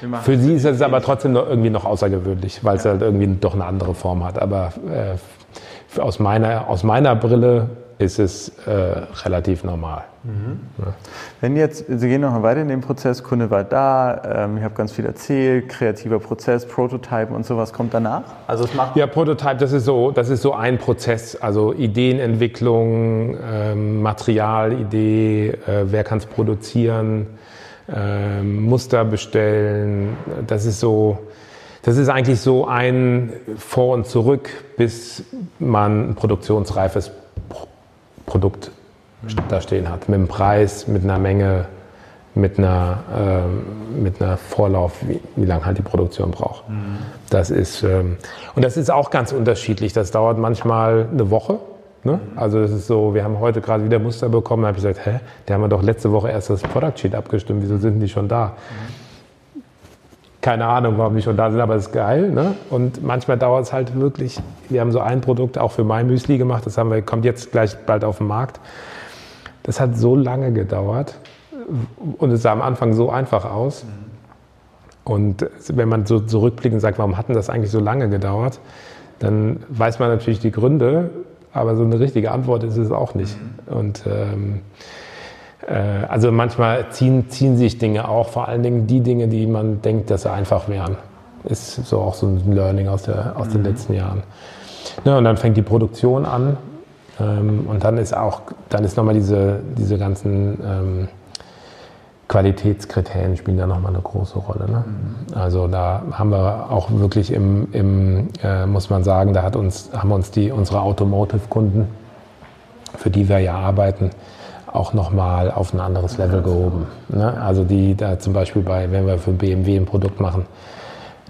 Ja, Für sie ist es aber trotzdem noch irgendwie noch außergewöhnlich, weil ja. es halt irgendwie doch eine andere Form hat. Aber äh, aus, meiner, aus meiner Brille ist es äh, relativ normal. Mhm. Ja. Wenn jetzt, Sie gehen noch mal weiter in den Prozess, Kunde war da, ähm, ich habe ganz viel erzählt, kreativer Prozess, Prototypen und sowas kommt danach? Also es macht ja, Prototype, das ist so, das ist so ein Prozess, also Ideenentwicklung, ähm, Materialidee, äh, wer kann es produzieren, äh, Muster bestellen, das ist so, das ist eigentlich so ein Vor und Zurück, bis man ein produktionsreifes Produkt da stehen hat. Mit einem Preis, mit einer Menge, mit einer, äh, mit einer Vorlauf, wie, wie lange halt die Produktion braucht. Mhm. Das ist, ähm, und das ist auch ganz unterschiedlich. Das dauert manchmal eine Woche. Ne? Mhm. Also das ist so, wir haben heute gerade wieder Muster bekommen, da habe ich gesagt, hä, der haben wir doch letzte Woche erst das Product Sheet abgestimmt, wieso sind die schon da? Mhm keine Ahnung, warum die schon da sind, aber es ist geil. Ne? Und manchmal dauert es halt wirklich. Wir haben so ein Produkt auch für My Müsli gemacht, das haben wir, kommt jetzt gleich bald auf den Markt. Das hat so lange gedauert und es sah am Anfang so einfach aus. Und wenn man so zurückblickt und sagt, warum hat denn das eigentlich so lange gedauert, dann weiß man natürlich die Gründe, aber so eine richtige Antwort ist es auch nicht. Und ähm, Äh, also manchmal ziehen, ziehen sich Dinge auch, vor allen Dingen die Dinge, die man denkt, dass sie einfach wären. Ist so auch so ein Learning aus, der, aus den mhm. letzten Jahren. Ja, und dann fängt die Produktion an ähm, und dann ist auch, dann ist nochmal diese, diese ganzen ähm, Qualitätskriterien spielen da nochmal eine große Rolle. Ne? Mhm. Also da haben wir auch wirklich im, im äh, muss man sagen, da hat uns, haben uns die, unsere Automotive-Kunden, für die wir ja arbeiten, auch nochmal auf ein anderes Level gehoben. Ne? Also die da zum Beispiel bei, wenn wir für BMW ein Produkt machen,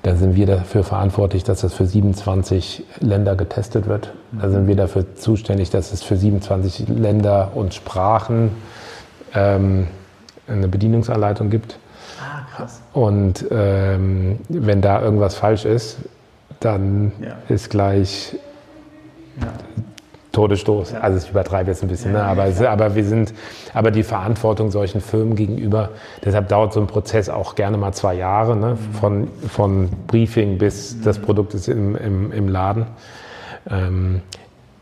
dann sind wir dafür verantwortlich, dass das für 27 Länder getestet wird. Da sind wir dafür zuständig, dass es für 27 Länder und Sprachen ähm, eine Bedienungsanleitung gibt. Ah, krass. Und ähm, wenn da irgendwas falsch ist, dann ja. ist gleich ja. Todesstoß. Also ich übertreibe jetzt ein bisschen, ne? aber, es, aber wir sind, aber die Verantwortung solchen Firmen gegenüber, deshalb dauert so ein Prozess auch gerne mal zwei Jahre, ne? Mhm. von, von Briefing bis das Produkt ist im, im, im Laden. Ähm,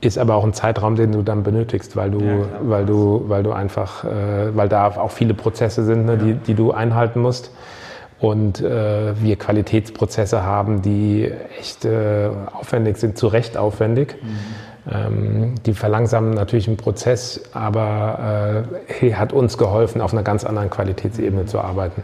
ist aber auch ein Zeitraum, den du dann benötigst, weil du, ja, weil du, weil du einfach, äh, weil da auch viele Prozesse sind, ne, ja. die, die du einhalten musst. Und äh, wir Qualitätsprozesse haben, die echt äh, aufwendig sind, zu Recht aufwendig. Mhm. Ähm, die verlangsamen natürlich einen Prozess, aber äh, hat uns geholfen, auf einer ganz anderen Qualitätsebene zu arbeiten.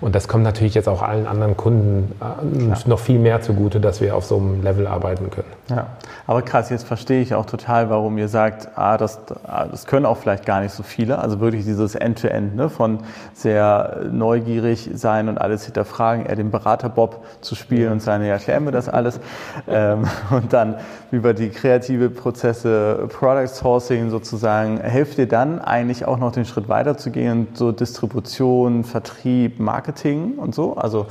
Und das kommt natürlich jetzt auch allen anderen Kunden äh, noch viel mehr zugute, dass wir auf so einem Level arbeiten können. Ja, aber krass, jetzt verstehe ich auch total, warum ihr sagt, ah, das, ah, das können auch vielleicht gar nicht so viele. Also wirklich dieses End-to-End, -End, ne, von sehr neugierig sein und alles hinterfragen, eher den Berater Bob zu spielen und sagen, ja, erklär mir das alles. ähm, und dann über die kreative Prozesse, Product Sourcing sozusagen, hilft dir dann eigentlich auch noch den Schritt weiter zu gehen, so Distribution, Vertrieb, Marketing Marketing und so? Also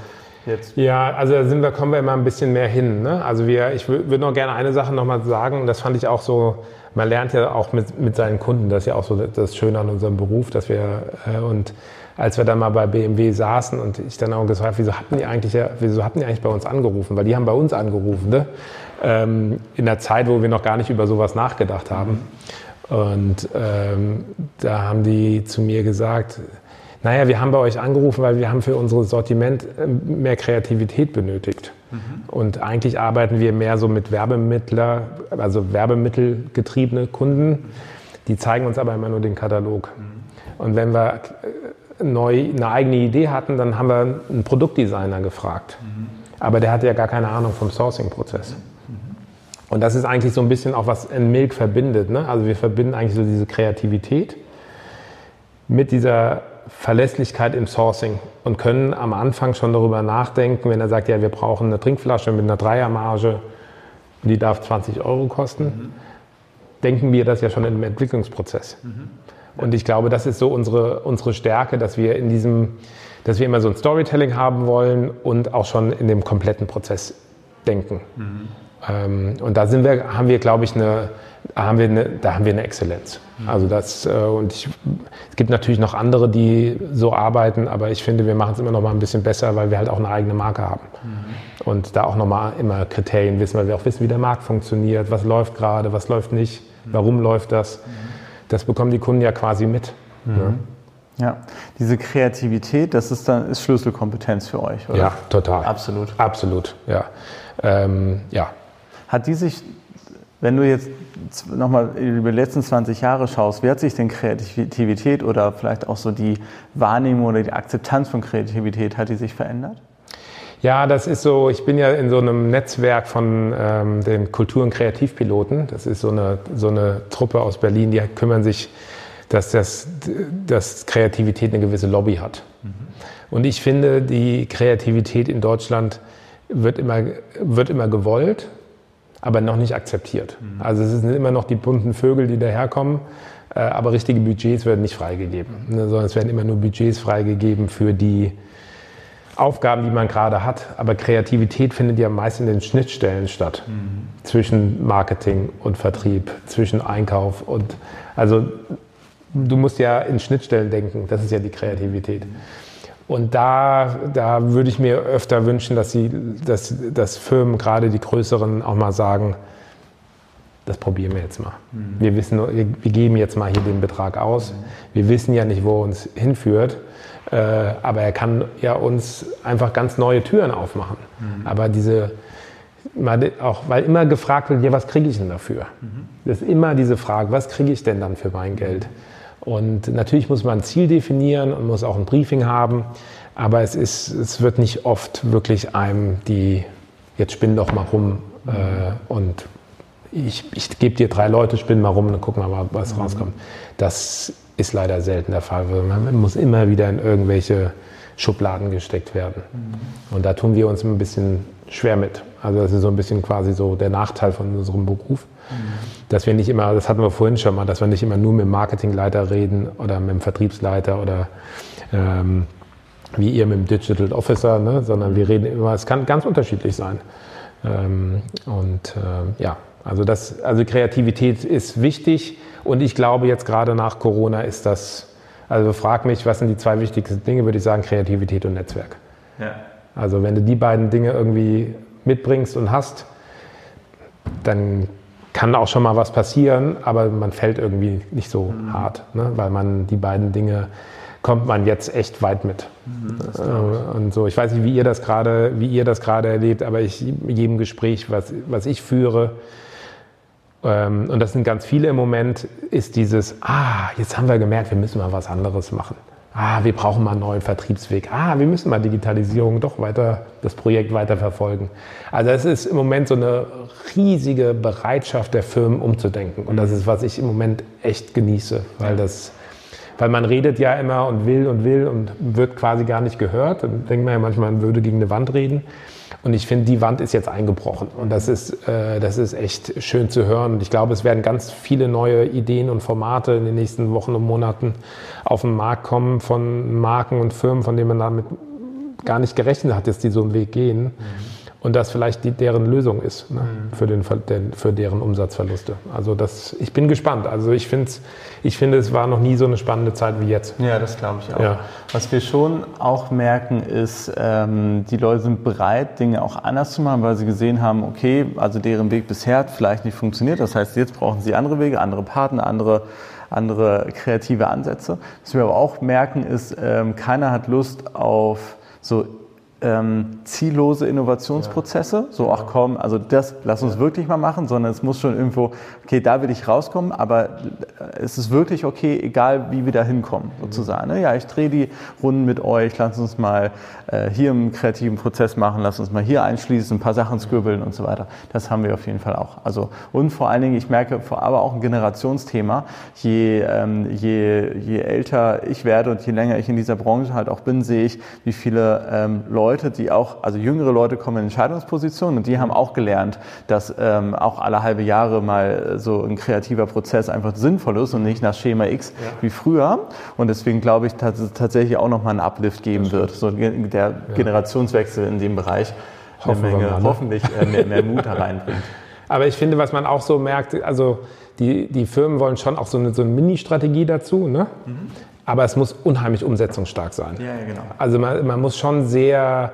jetzt. Ja, also da sind wir, kommen wir immer ein bisschen mehr hin. Ne? Also wir, ich würde noch gerne eine Sache nochmal sagen, und das fand ich auch so, man lernt ja auch mit, mit seinen Kunden, das ist ja auch so das Schöne an unserem Beruf, dass wir, äh, und als wir dann mal bei BMW saßen und ich dann auch habe, wieso hatten die eigentlich, wieso hatten die eigentlich bei uns angerufen? Weil die haben bei uns angerufen, ne? ähm, in der Zeit, wo wir noch gar nicht über sowas nachgedacht haben. Und ähm, da haben die zu mir gesagt, naja, wir haben bei euch angerufen, weil wir haben für unser Sortiment ähm, mehr Kreativität benötigt. Mhm. Und eigentlich arbeiten wir mehr so mit Werbemittler, also werbemittelgetriebene Kunden. Die zeigen uns aber immer nur den Katalog. Mhm. Und wenn wir äh, neu eine eigene Idee hatten, dann haben wir einen Produktdesigner gefragt. Mhm. Aber der hatte ja gar keine Ahnung vom Sourcing-Prozess. Mhm. Und das ist eigentlich so ein bisschen auch, was in Milk verbindet. Ne? Also wir verbinden eigentlich so diese Kreativität mit dieser Verlässlichkeit im Sourcing und können am Anfang schon darüber nachdenken, wenn er sagt, ja, wir brauchen eine Trinkflasche mit einer Dreiermarge die darf 20 Euro kosten, mhm. denken wir das ja schon im Entwicklungsprozess. Mhm. Und ich glaube, das ist so unsere, unsere Stärke, dass wir in diesem, dass wir immer so ein Storytelling haben wollen und auch schon in dem kompletten Prozess denken. Mhm. Ähm, und da sind wir, haben wir, glaube ich, eine, haben wir eine, da haben wir eine Exzellenz. Mhm. Also das, äh, und ich, es gibt natürlich noch andere, die so arbeiten, aber ich finde, wir machen es immer noch mal ein bisschen besser, weil wir halt auch eine eigene Marke haben. Mhm. Und da auch noch mal immer Kriterien wissen, weil wir auch wissen, wie der Markt funktioniert, was läuft gerade, was läuft nicht, mhm. warum läuft das. Mhm. Das bekommen die Kunden ja quasi mit. Ja. Ja, diese Kreativität, das ist dann ist Schlüsselkompetenz für euch, oder? Ja, total. Absolut. Absolut, ja. Ähm, ja. Hat die sich wenn du jetzt nochmal über die letzten 20 Jahre schaust, wie hat sich denn Kreativität oder vielleicht auch so die Wahrnehmung oder die Akzeptanz von Kreativität, hat die sich verändert? Ja, das ist so, ich bin ja in so einem Netzwerk von ähm, den Kultur- und Kreativpiloten. Das ist so eine, so eine Truppe aus Berlin, die kümmern sich, dass, das, dass Kreativität eine gewisse Lobby hat. Mhm. Und ich finde, die Kreativität in Deutschland wird immer, wird immer gewollt aber noch nicht akzeptiert. Mhm. Also es sind immer noch die bunten Vögel, die daherkommen, äh, aber richtige Budgets werden nicht freigegeben, ne, sondern es werden immer nur Budgets freigegeben für die Aufgaben, die man gerade hat. Aber Kreativität findet ja meist in den Schnittstellen statt mhm. zwischen Marketing und Vertrieb, zwischen Einkauf und also du musst ja in Schnittstellen denken. Das ist ja die Kreativität. Mhm. Und da, da würde ich mir öfter wünschen, dass, sie, dass, dass Firmen, gerade die größeren, auch mal sagen, das probieren wir jetzt mal. Mhm. Wir wissen, wir geben jetzt mal hier den Betrag aus. Mhm. Wir wissen ja nicht, wo er uns hinführt. Äh, aber er kann ja uns einfach ganz neue Türen aufmachen. Mhm. Aber diese, auch weil immer gefragt wird, ja, was kriege ich denn dafür? Das ist immer diese Frage, was kriege ich denn dann für mein Geld? Und natürlich muss man ein Ziel definieren und muss auch ein Briefing haben, aber es, ist, es wird nicht oft wirklich einem die, jetzt spinn doch mal rum äh, und ich, ich gebe dir drei Leute, spinn mal rum und guck mal, was mhm. rauskommt. Das ist leider selten der Fall. Man muss immer wieder in irgendwelche Schubladen gesteckt werden. Mhm. Und da tun wir uns ein bisschen schwer mit. Also das ist so ein bisschen quasi so der Nachteil von unserem Beruf. Dass wir nicht immer, das hatten wir vorhin schon mal, dass wir nicht immer nur mit dem Marketingleiter reden oder mit dem Vertriebsleiter oder ähm, wie ihr mit dem Digital Officer, ne? sondern wir reden immer, es kann ganz unterschiedlich sein. Ähm, und äh, ja, also, das, also Kreativität ist wichtig und ich glaube jetzt gerade nach Corona ist das, also frag mich, was sind die zwei wichtigsten Dinge, würde ich sagen, Kreativität und Netzwerk. Ja. Also wenn du die beiden Dinge irgendwie mitbringst und hast, dann kann auch schon mal was passieren, aber man fällt irgendwie nicht so mhm. hart, ne? weil man die beiden Dinge kommt man jetzt echt weit mit. Mhm, äh, und so, ich weiß nicht, wie ihr das gerade, wie ihr das gerade erlebt, aber ich in jedem Gespräch, was, was ich führe, ähm, und das sind ganz viele im Moment, ist dieses, ah, jetzt haben wir gemerkt, wir müssen mal was anderes machen. Ah, wir brauchen mal einen neuen Vertriebsweg. Ah, wir müssen mal Digitalisierung doch weiter, das Projekt weiter verfolgen. Also es ist im Moment so eine riesige Bereitschaft der Firmen umzudenken. Und das ist, was ich im Moment echt genieße, weil das, weil man redet ja immer und will und will und wird quasi gar nicht gehört. Dann denkt man ja manchmal, man würde gegen eine Wand reden. Und ich finde, die Wand ist jetzt eingebrochen. Und das ist, äh, das ist echt schön zu hören. Und ich glaube, es werden ganz viele neue Ideen und Formate in den nächsten Wochen und Monaten auf den Markt kommen von Marken und Firmen, von denen man damit gar nicht gerechnet hat, dass die so einen Weg gehen. Mhm und das vielleicht die, deren Lösung ist ne, mhm. für, den, für deren Umsatzverluste. Also das, ich bin gespannt. Also ich, find's, ich finde, es war noch nie so eine spannende Zeit wie jetzt. Ja, das glaube ich auch. Ja. Was wir schon auch merken, ist, ähm, die Leute sind bereit, Dinge auch anders zu machen, weil sie gesehen haben, okay, also deren Weg bisher hat vielleicht nicht funktioniert. Das heißt, jetzt brauchen sie andere Wege, andere Partner, andere andere kreative Ansätze. Was wir aber auch merken, ist, ähm, keiner hat Lust auf so ähm, ziellose Innovationsprozesse, so ach komm, also das lass uns wirklich mal machen, sondern es muss schon irgendwo, okay, da will ich rauskommen, aber es ist wirklich okay, egal wie wir da hinkommen, mhm. sozusagen. Ne? Ja, ich drehe die Runden mit euch, lass uns mal äh, hier einen kreativen Prozess machen, lass uns mal hier einschließen, ein paar Sachen scribbeln und so weiter. Das haben wir auf jeden Fall auch. Also und vor allen Dingen, ich merke, aber auch ein Generationsthema, je, ähm, je, je älter ich werde und je länger ich in dieser Branche halt auch bin, sehe ich, wie viele ähm, Leute Leute, die auch, also jüngere Leute kommen in Entscheidungspositionen und die haben auch gelernt, dass ähm, auch alle halbe Jahre mal so ein kreativer Prozess einfach sinnvoll ist und nicht nach Schema X ja. wie früher. Und deswegen glaube ich, dass es tatsächlich auch nochmal einen Uplift geben wird. So der ja. Generationswechsel in dem Bereich Hoffen eine Menge, ne? hoffentlich äh, mehr, mehr Mut hereinbringt. Aber ich finde, was man auch so merkt, also die, die Firmen wollen schon auch so eine, so eine Mini-Strategie dazu. Ne? Mhm aber es muss unheimlich umsetzungsstark sein. Ja, ja genau. Also man, man muss schon sehr,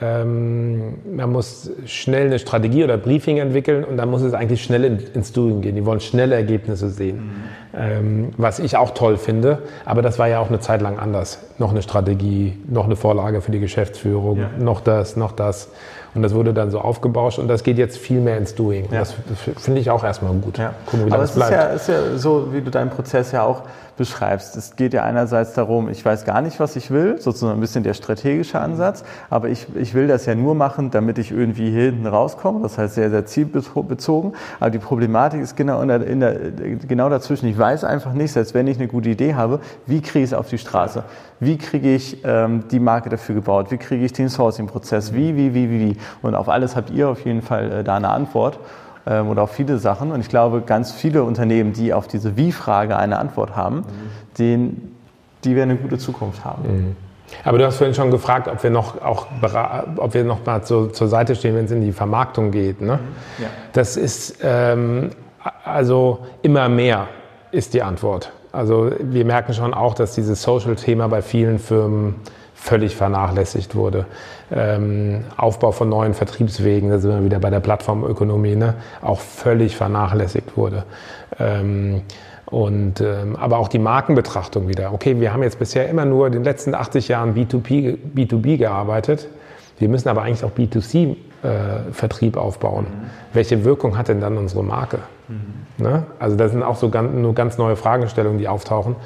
ähm, man muss schnell eine Strategie oder Briefing entwickeln und dann muss es eigentlich schnell in, ins Doing gehen. Die wollen schnelle Ergebnisse sehen, mhm. ähm, was ich auch toll finde. Aber das war ja auch eine Zeit lang anders. Noch eine Strategie, noch eine Vorlage für die Geschäftsführung, ja. noch das, noch das. Und das wurde dann so aufgebauscht und das geht jetzt viel mehr ins Doing. Ja. Das, finde ich auch erstmal gut. Ja. Gucken, wie Aber es. Ist, ja, ist ja so, wie du deinen Prozess ja auch beschreibst. Es geht ja einerseits darum, ich weiß gar nicht, was ich will, sozusagen ein bisschen der strategische Ansatz, aber ich, ich will das ja nur machen, damit ich irgendwie hier hinten rauskomme, das heißt sehr, sehr zielbezogen. Aber die Problematik ist genau, in der, in der, genau dazwischen. Ich weiß einfach nicht, selbst wenn ich eine gute Idee habe, wie kriege ich es auf die Straße? Wie kriege ich ähm, die Marke dafür gebaut? Wie kriege ich den Sourcing-Prozess? Wie, wie, wie, wie, wie? Und auf alles habt ihr auf jeden Fall äh, da eine Antwort ähm, oder auf viele Sachen. Und ich glaube, ganz viele Unternehmen, die auf diese Wie-Frage eine Antwort haben, mhm. den, die werden eine gute Zukunft haben. Mhm. Aber du hast vorhin schon gefragt, ob wir noch auch ob wir noch mal zu, zur Seite stehen, wenn es in die Vermarktung geht. Ne? Mhm. Ja. Das ist ähm, also immer mehr ist die Antwort. Also wir merken schon auch, dass dieses Social-Thema bei vielen Firmen völlig vernachlässigt wurde. Ähm, Aufbau von neuen Vertriebswegen, da sind wir wieder bei der Plattformökonomie, ne? auch völlig vernachlässigt wurde. Ähm, und, ähm, aber auch die Markenbetrachtung wieder. Okay, wir haben jetzt bisher immer nur in den letzten 80 Jahren B2B, B2B gearbeitet. Wir müssen aber eigentlich auch B2C-Vertrieb äh, aufbauen. Mhm. Welche Wirkung hat denn dann unsere Marke? Mhm. Ne? Also das sind auch so ganz, nur ganz neue Fragestellungen, die auftauchen.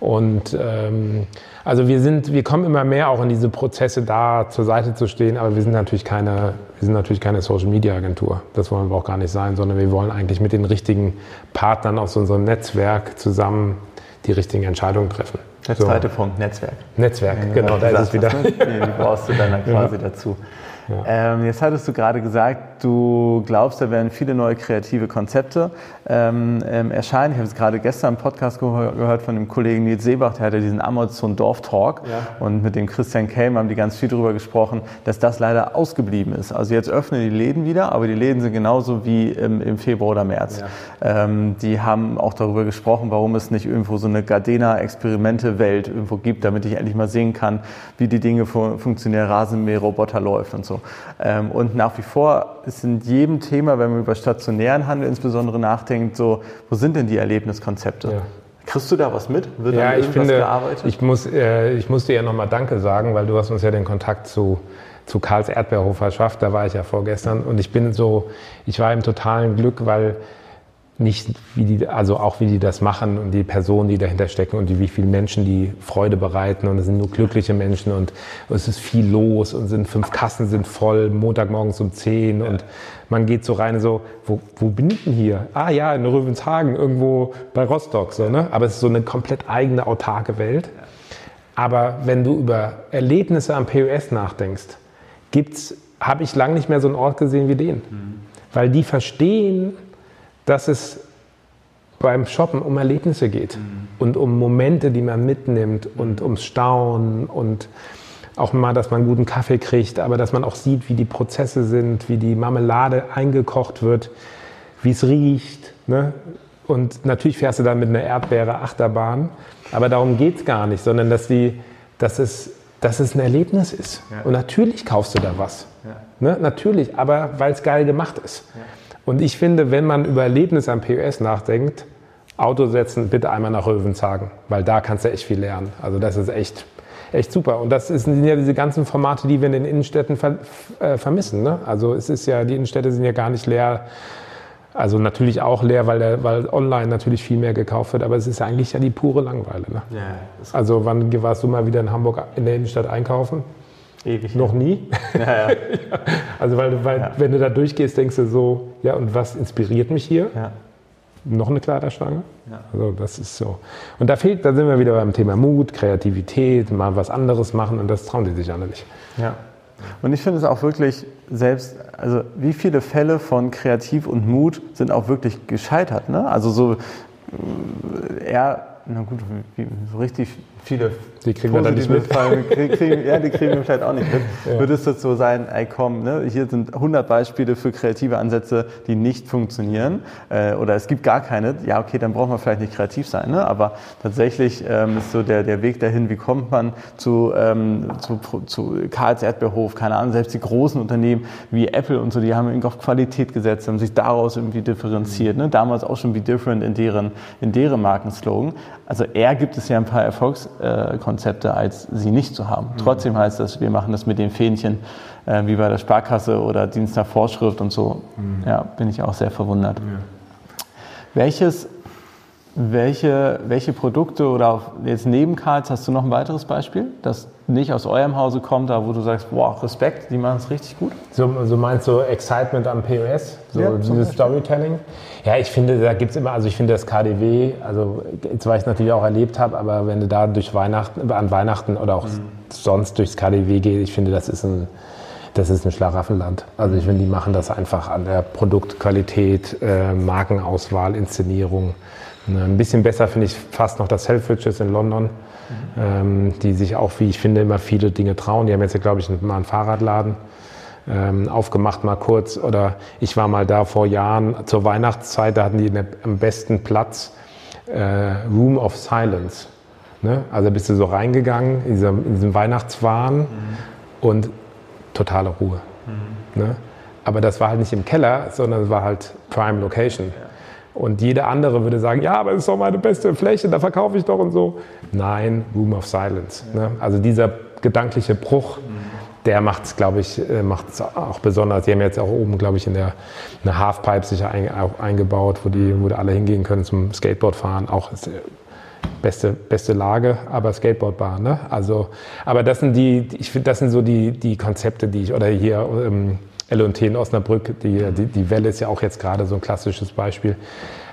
Und ähm, also wir sind, wir kommen immer mehr auch in diese Prozesse da zur Seite zu stehen, aber wir sind natürlich keine, wir sind natürlich keine Social Media Agentur. Das wollen wir auch gar nicht sein, sondern wir wollen eigentlich mit den richtigen Partnern aus unserem Netzwerk zusammen die richtigen Entscheidungen treffen. Der zweite so. Punkt, Netzwerk. Netzwerk, ja, genau, da ist es wieder. Ne? Die brauchst du dann quasi ja. dazu. Ja. Ähm, jetzt hattest du gerade gesagt, du glaubst, da werden viele neue kreative Konzepte ähm, ähm, erscheinen. Ich habe es gerade gestern im Podcast gehör gehört von dem Kollegen Nils Seebach, der hatte diesen Amazon Dorf Talk ja. und mit dem Christian Kelm haben die ganz viel darüber gesprochen, dass das leider ausgeblieben ist. Also jetzt öffnen die Läden wieder, aber die Läden sind genauso wie im, im Februar oder März. Ja. Ähm, die haben auch darüber gesprochen, warum es nicht irgendwo so eine Gardena-Experimente-Welt irgendwo gibt, damit ich endlich mal sehen kann, wie die Dinge fu funktionieren, Rasenmäher-Roboter läuft und so. Ähm, und nach wie vor ist in jedem Thema, wenn man über stationären Handel insbesondere nachdenkt, so, wo sind denn die Erlebniskonzepte? Ja. Kriegst du da was mit? Wird ja, ich finde, gearbeitet? Ich, muss, äh, ich muss dir ja nochmal Danke sagen, weil du hast uns ja den Kontakt zu, zu Karls Erdbeerhof verschafft. Da war ich ja vorgestern und ich bin so, ich war im totalen Glück, weil nicht, wie die, also auch wie die das machen und die Personen, die dahinter stecken und die, wie viele Menschen die Freude bereiten und es sind nur glückliche Menschen und es ist viel los und sind fünf Kassen sind voll, Montagmorgens um zehn und man geht so rein so, wo, wo bin ich denn hier? Ah ja, in Röwenshagen, irgendwo bei Rostock, so, ne? Aber es ist so eine komplett eigene, autarke Welt. Aber wenn du über Erlebnisse am POS nachdenkst, gibt's, habe ich lange nicht mehr so einen Ort gesehen wie den. Mhm. Weil die verstehen, dass es beim Shoppen um Erlebnisse geht mhm. und um Momente, die man mitnimmt und ums Staunen und auch mal, dass man guten Kaffee kriegt, aber dass man auch sieht, wie die Prozesse sind, wie die Marmelade eingekocht wird, wie es riecht. Ne? Und natürlich fährst du dann mit einer Erdbeere Achterbahn, aber darum geht es gar nicht, sondern dass, die, dass, es, dass es ein Erlebnis ist. Ja. Und natürlich kaufst du da was. Ja. Ne? Natürlich, aber weil es geil gemacht ist. Ja. Und ich finde, wenn man über Erlebnis am POS nachdenkt, Auto setzen, bitte einmal nach Röwenshagen, weil da kannst du echt viel lernen. Also das ist echt, echt super. Und das sind ja diese ganzen Formate, die wir in den Innenstädten ver, äh, vermissen. Ne? Also es ist ja, die Innenstädte sind ja gar nicht leer. Also natürlich auch leer, weil, der, weil online natürlich viel mehr gekauft wird, aber es ist eigentlich ja die pure Langeweile. Ne? Ja, also wann warst du mal wieder in Hamburg in der Innenstadt einkaufen? Ewig. Noch nie. Ja, ja. also weil, weil ja. wenn du da durchgehst, denkst du so, ja und was inspiriert mich hier? Noch eine Kleiderstange? Also das ist so. Und da fehlt, da sind wir wieder beim Thema Mut, Kreativität, mal was anderes machen und das trauen die sich alle nicht. Ja. Und ich finde es auch wirklich selbst, also wie viele Fälle von Kreativ und Mut sind auch wirklich gescheitert. Ne? Also so eher, na gut, so richtig viele die kriegen wir dann nicht mit. Kriegen, ja, die kriegen wir vielleicht auch nicht mit. Ja. Würde es so sein, ey komm, ne, hier sind 100 Beispiele für kreative Ansätze, die nicht funktionieren äh, oder es gibt gar keine, ja okay, dann braucht man vielleicht nicht kreativ sein, ne? aber tatsächlich ähm, ist so der, der Weg dahin, wie kommt man zu, ähm, zu, zu Karls Erdbeerhof, keine Ahnung, selbst die großen Unternehmen wie Apple und so, die haben irgendwie auf Qualität gesetzt, haben sich daraus irgendwie differenziert, ne? damals auch schon wie different in deren, in deren Markenslogan. Also eher gibt es ja ein paar Erfolgskonzepte, als sie nicht zu haben. Mhm. Trotzdem heißt das, wir machen das mit den Fähnchen, äh, wie bei der Sparkasse oder Dienst nach Vorschrift und so. Mhm. Ja, bin ich auch sehr verwundert. Ja. Welches welche, welche Produkte oder jetzt neben Karls hast du noch ein weiteres Beispiel, das nicht aus eurem Hause kommt, aber wo du sagst, boah, Respekt, die machen es richtig gut? So, so meinst du Excitement am POS, so ja, dieses Storytelling? Ja, ich finde, da gibt es immer, also ich finde das KDW, also zwar ich es natürlich auch erlebt habe, aber wenn du da durch Weihnachten, an Weihnachten oder auch mhm. sonst durchs KDW gehst, ich finde, das ist ein, das ist ein Schlaraffenland. Also ich finde, die machen das einfach an der Produktqualität, äh, Markenauswahl, Inszenierung. Ne, ein bisschen besser finde ich fast noch das Selfridges in London, mhm. ähm, die sich auch, wie ich finde, immer viele Dinge trauen. Die haben jetzt, glaube ich, mal einen Fahrradladen ähm, aufgemacht, mal kurz. Oder ich war mal da vor Jahren zur Weihnachtszeit, da hatten die am besten Platz äh, Room of Silence. Ne? Also bist du so reingegangen in diesem, in diesem Weihnachtswahn mhm. und totale Ruhe. Mhm. Ne? Aber das war halt nicht im Keller, sondern es war halt Prime Location. Ja. Und jeder andere würde sagen, ja, aber es ist doch meine beste Fläche, da verkaufe ich doch und so. Nein, Room of Silence. Ne? Also dieser gedankliche Bruch, der macht es, glaube ich, äh, macht es auch besonders. Die haben jetzt auch oben, glaube ich, in der eine Halfpipe sicher ein, auch eingebaut, wo die, wo die alle hingehen können zum Skateboard fahren. Auch ist, beste, beste Lage, aber Skateboardbahn. Ne? Also, aber das sind die, ich finde, das sind so die, die Konzepte, die ich, oder hier ähm, L&T in Osnabrück, die, die, die Welle ist ja auch jetzt gerade so ein klassisches Beispiel.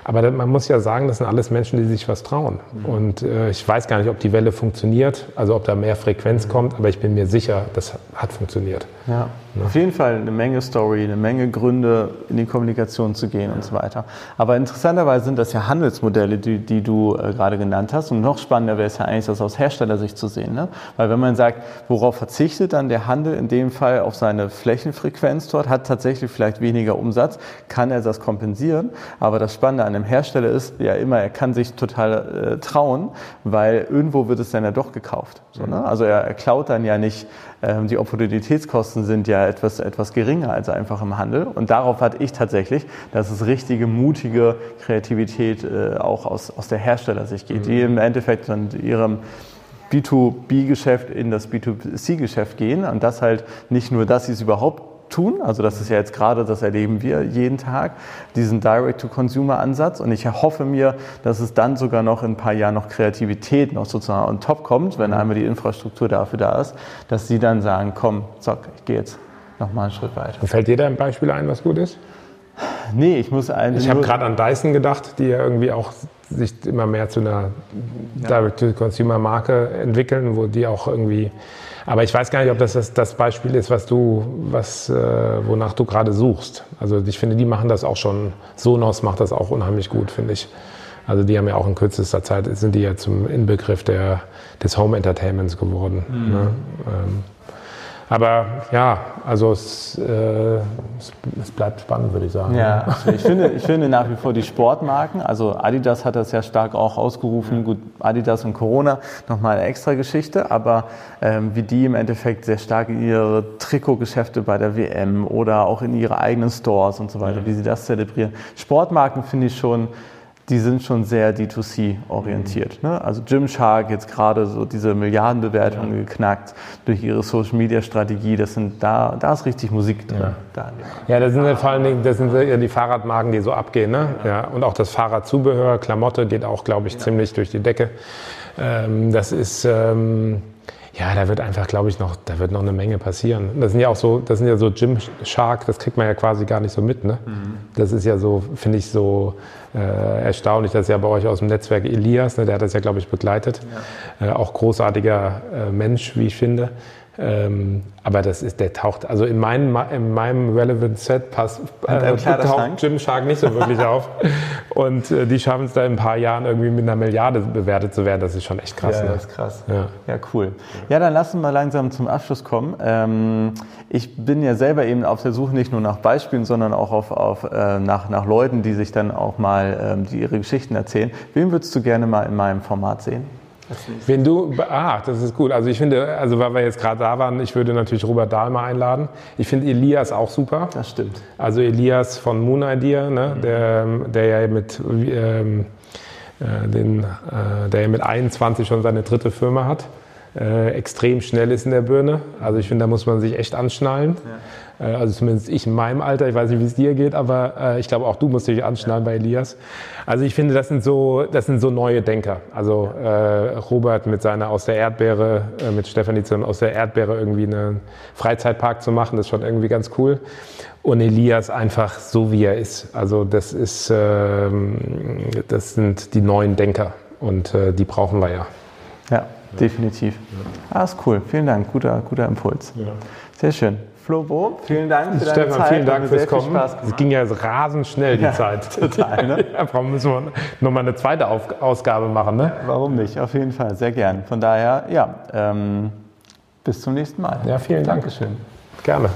Aber man muss ja sagen, das sind alles Menschen, die sich was trauen. Mhm. Und äh, ich weiß gar nicht, ob die Welle funktioniert, also ob da mehr Frequenz mhm. kommt, aber ich bin mir sicher, das hat funktioniert. Ja, ja. Auf jeden Fall eine Menge Story, eine Menge Gründe, in die Kommunikation zu gehen und so weiter. Aber interessanterweise sind das ja Handelsmodelle, die, die du äh, gerade genannt hast. Und noch spannender wäre es ja eigentlich, das aus Herstellersicht zu sehen. Ne? Weil wenn man sagt, worauf verzichtet dann der Handel in dem Fall auf seine Flächenfrequenz dort, hat tatsächlich vielleicht weniger Umsatz, kann er das kompensieren. Aber das Spannende an einem Hersteller ist ja immer, er kann sich total äh, trauen, weil irgendwo wird es dann ja doch gekauft. So, ne? Also er, er, klaut dann ja nicht, die Opportunitätskosten sind ja etwas, etwas geringer als einfach im Handel. Und darauf hatte ich tatsächlich, dass es richtige, mutige Kreativität äh, auch aus, aus der Herstellersicht geht, mhm. die im Endeffekt dann ihrem B2B-Geschäft in das B2C-Geschäft gehen und das halt nicht nur, dass sie es überhaupt tun. Also das ist ja jetzt gerade, das erleben wir jeden Tag, diesen Direct-to-Consumer-Ansatz. Und ich hoffe mir, dass es dann sogar noch in ein paar Jahren noch Kreativität noch sozusagen on top kommt, wenn einmal die Infrastruktur dafür da ist, dass sie dann sagen, komm, zack, ich gehe jetzt nochmal einen Schritt weiter. Fällt dir da ein Beispiel ein, was gut ist? Nee, ich muss eigentlich. Ich habe gerade an Dyson gedacht, die ja irgendwie auch sich immer mehr zu einer ja. Direct-to-Consumer-Marke entwickeln, wo die auch irgendwie aber ich weiß gar nicht, ob das das, das Beispiel ist, was du, was, äh, wonach du gerade suchst. Also ich finde, die machen das auch schon. Sonos macht das auch unheimlich gut, finde ich. Also die haben ja auch in kürzester Zeit, sind die ja zum Inbegriff der, des Home Entertainments geworden. Mhm. Ne? Ähm, aber ja, also es, äh, es, es, bleibt spannend, würde ich sagen. Ja, ich finde, ich finde nach wie vor die Sportmarken, also Adidas hat das ja stark auch ausgerufen, gut, Adidas und Corona, nochmal eine extra Geschichte, aber ähm, wie die im Endeffekt sehr stark in ihre Trikotgeschäfte bei der WM oder auch in ihre eigenen Stores und so weiter, wie sie das zelebrieren. Sportmarken finde ich schon die sind schon sehr D2C-orientiert. Mhm. Ne? Also Gymshark jetzt gerade so diese Milliardenbewertungen ja. geknackt durch ihre Social-Media-Strategie. Das sind da, da ist richtig Musik drin. Ja, da, ja das sind ja vor allen Dingen das sind ja die Fahrradmarken, die so abgehen. Ne? Ja. und auch das Fahrradzubehör, Klamotte geht auch, glaube ich, ziemlich durch die Decke. Ähm, das ist ähm, ja, da wird einfach, glaube ich, noch, da wird noch eine Menge passieren. Das sind ja auch so, das sind ja so Gymshark, das kriegt man ja quasi gar nicht so mit. Ne? Mhm. Das ist ja so, finde ich so äh, erstaunlich. Das ist ja bei euch aus dem Netzwerk Elias, ne? der hat das ja, glaube ich, begleitet. Ja. Äh, auch großartiger äh, Mensch, wie ich finde. Ähm, aber das ist, der taucht, also in, mein, in meinem Relevant Set passt, äh, taucht Gymshark nicht so wirklich auf. Und äh, die schaffen es da in ein paar Jahren irgendwie mit einer Milliarde bewertet zu werden. Das ist schon echt krass. Ja, ne? das ist krass. Ja. ja, cool. Ja, dann lassen wir langsam zum Abschluss kommen. Ähm, ich bin ja selber eben auf der Suche nicht nur nach Beispielen, sondern auch auf, auf, äh, nach, nach Leuten, die sich dann auch mal ähm, die ihre Geschichten erzählen. Wen würdest du gerne mal in meinem Format sehen? Wenn du, ah, das ist gut. Also ich finde, also weil wir jetzt gerade da waren, ich würde natürlich Robert Dahlmer einladen. Ich finde Elias auch super. Das stimmt. Also Elias von Moon Idea, ne, mhm. der, der ja mit ähm, äh, den, äh, der ja mit 21 schon seine dritte Firma hat. Äh, extrem schnell ist in der Birne. Also ich finde, da muss man sich echt anschnallen. Ja. Äh, also zumindest ich in meinem Alter, ich weiß nicht, wie es dir geht, aber äh, ich glaube auch du musst dich anschnallen bei Elias. Also ich finde, das sind so, das sind so neue Denker. Also äh, Robert mit seiner aus der Erdbeere, äh, mit Stefanie aus der Erdbeere irgendwie einen Freizeitpark zu machen, das ist schon irgendwie ganz cool. Und Elias einfach so wie er ist. Also das ist, äh, das sind die neuen Denker und äh, die brauchen wir ja. Ja, definitiv. Ja. Ah, ist cool. Vielen Dank. Guter, guter Impuls. Ja. Sehr schön. Flo Bo, vielen Dank für deine Stefan, Zeit. vielen Dank fürs Kommen. Es ging ja rasend schnell, die ja, Zeit. Total, ne? ja, warum müssen wir nochmal eine zweite Auf Ausgabe machen, ne? Warum nicht? Auf jeden Fall, sehr gern. Von daher, ja, ähm, bis zum nächsten Mal. Ja, vielen Dank. Dankeschön. Gerne.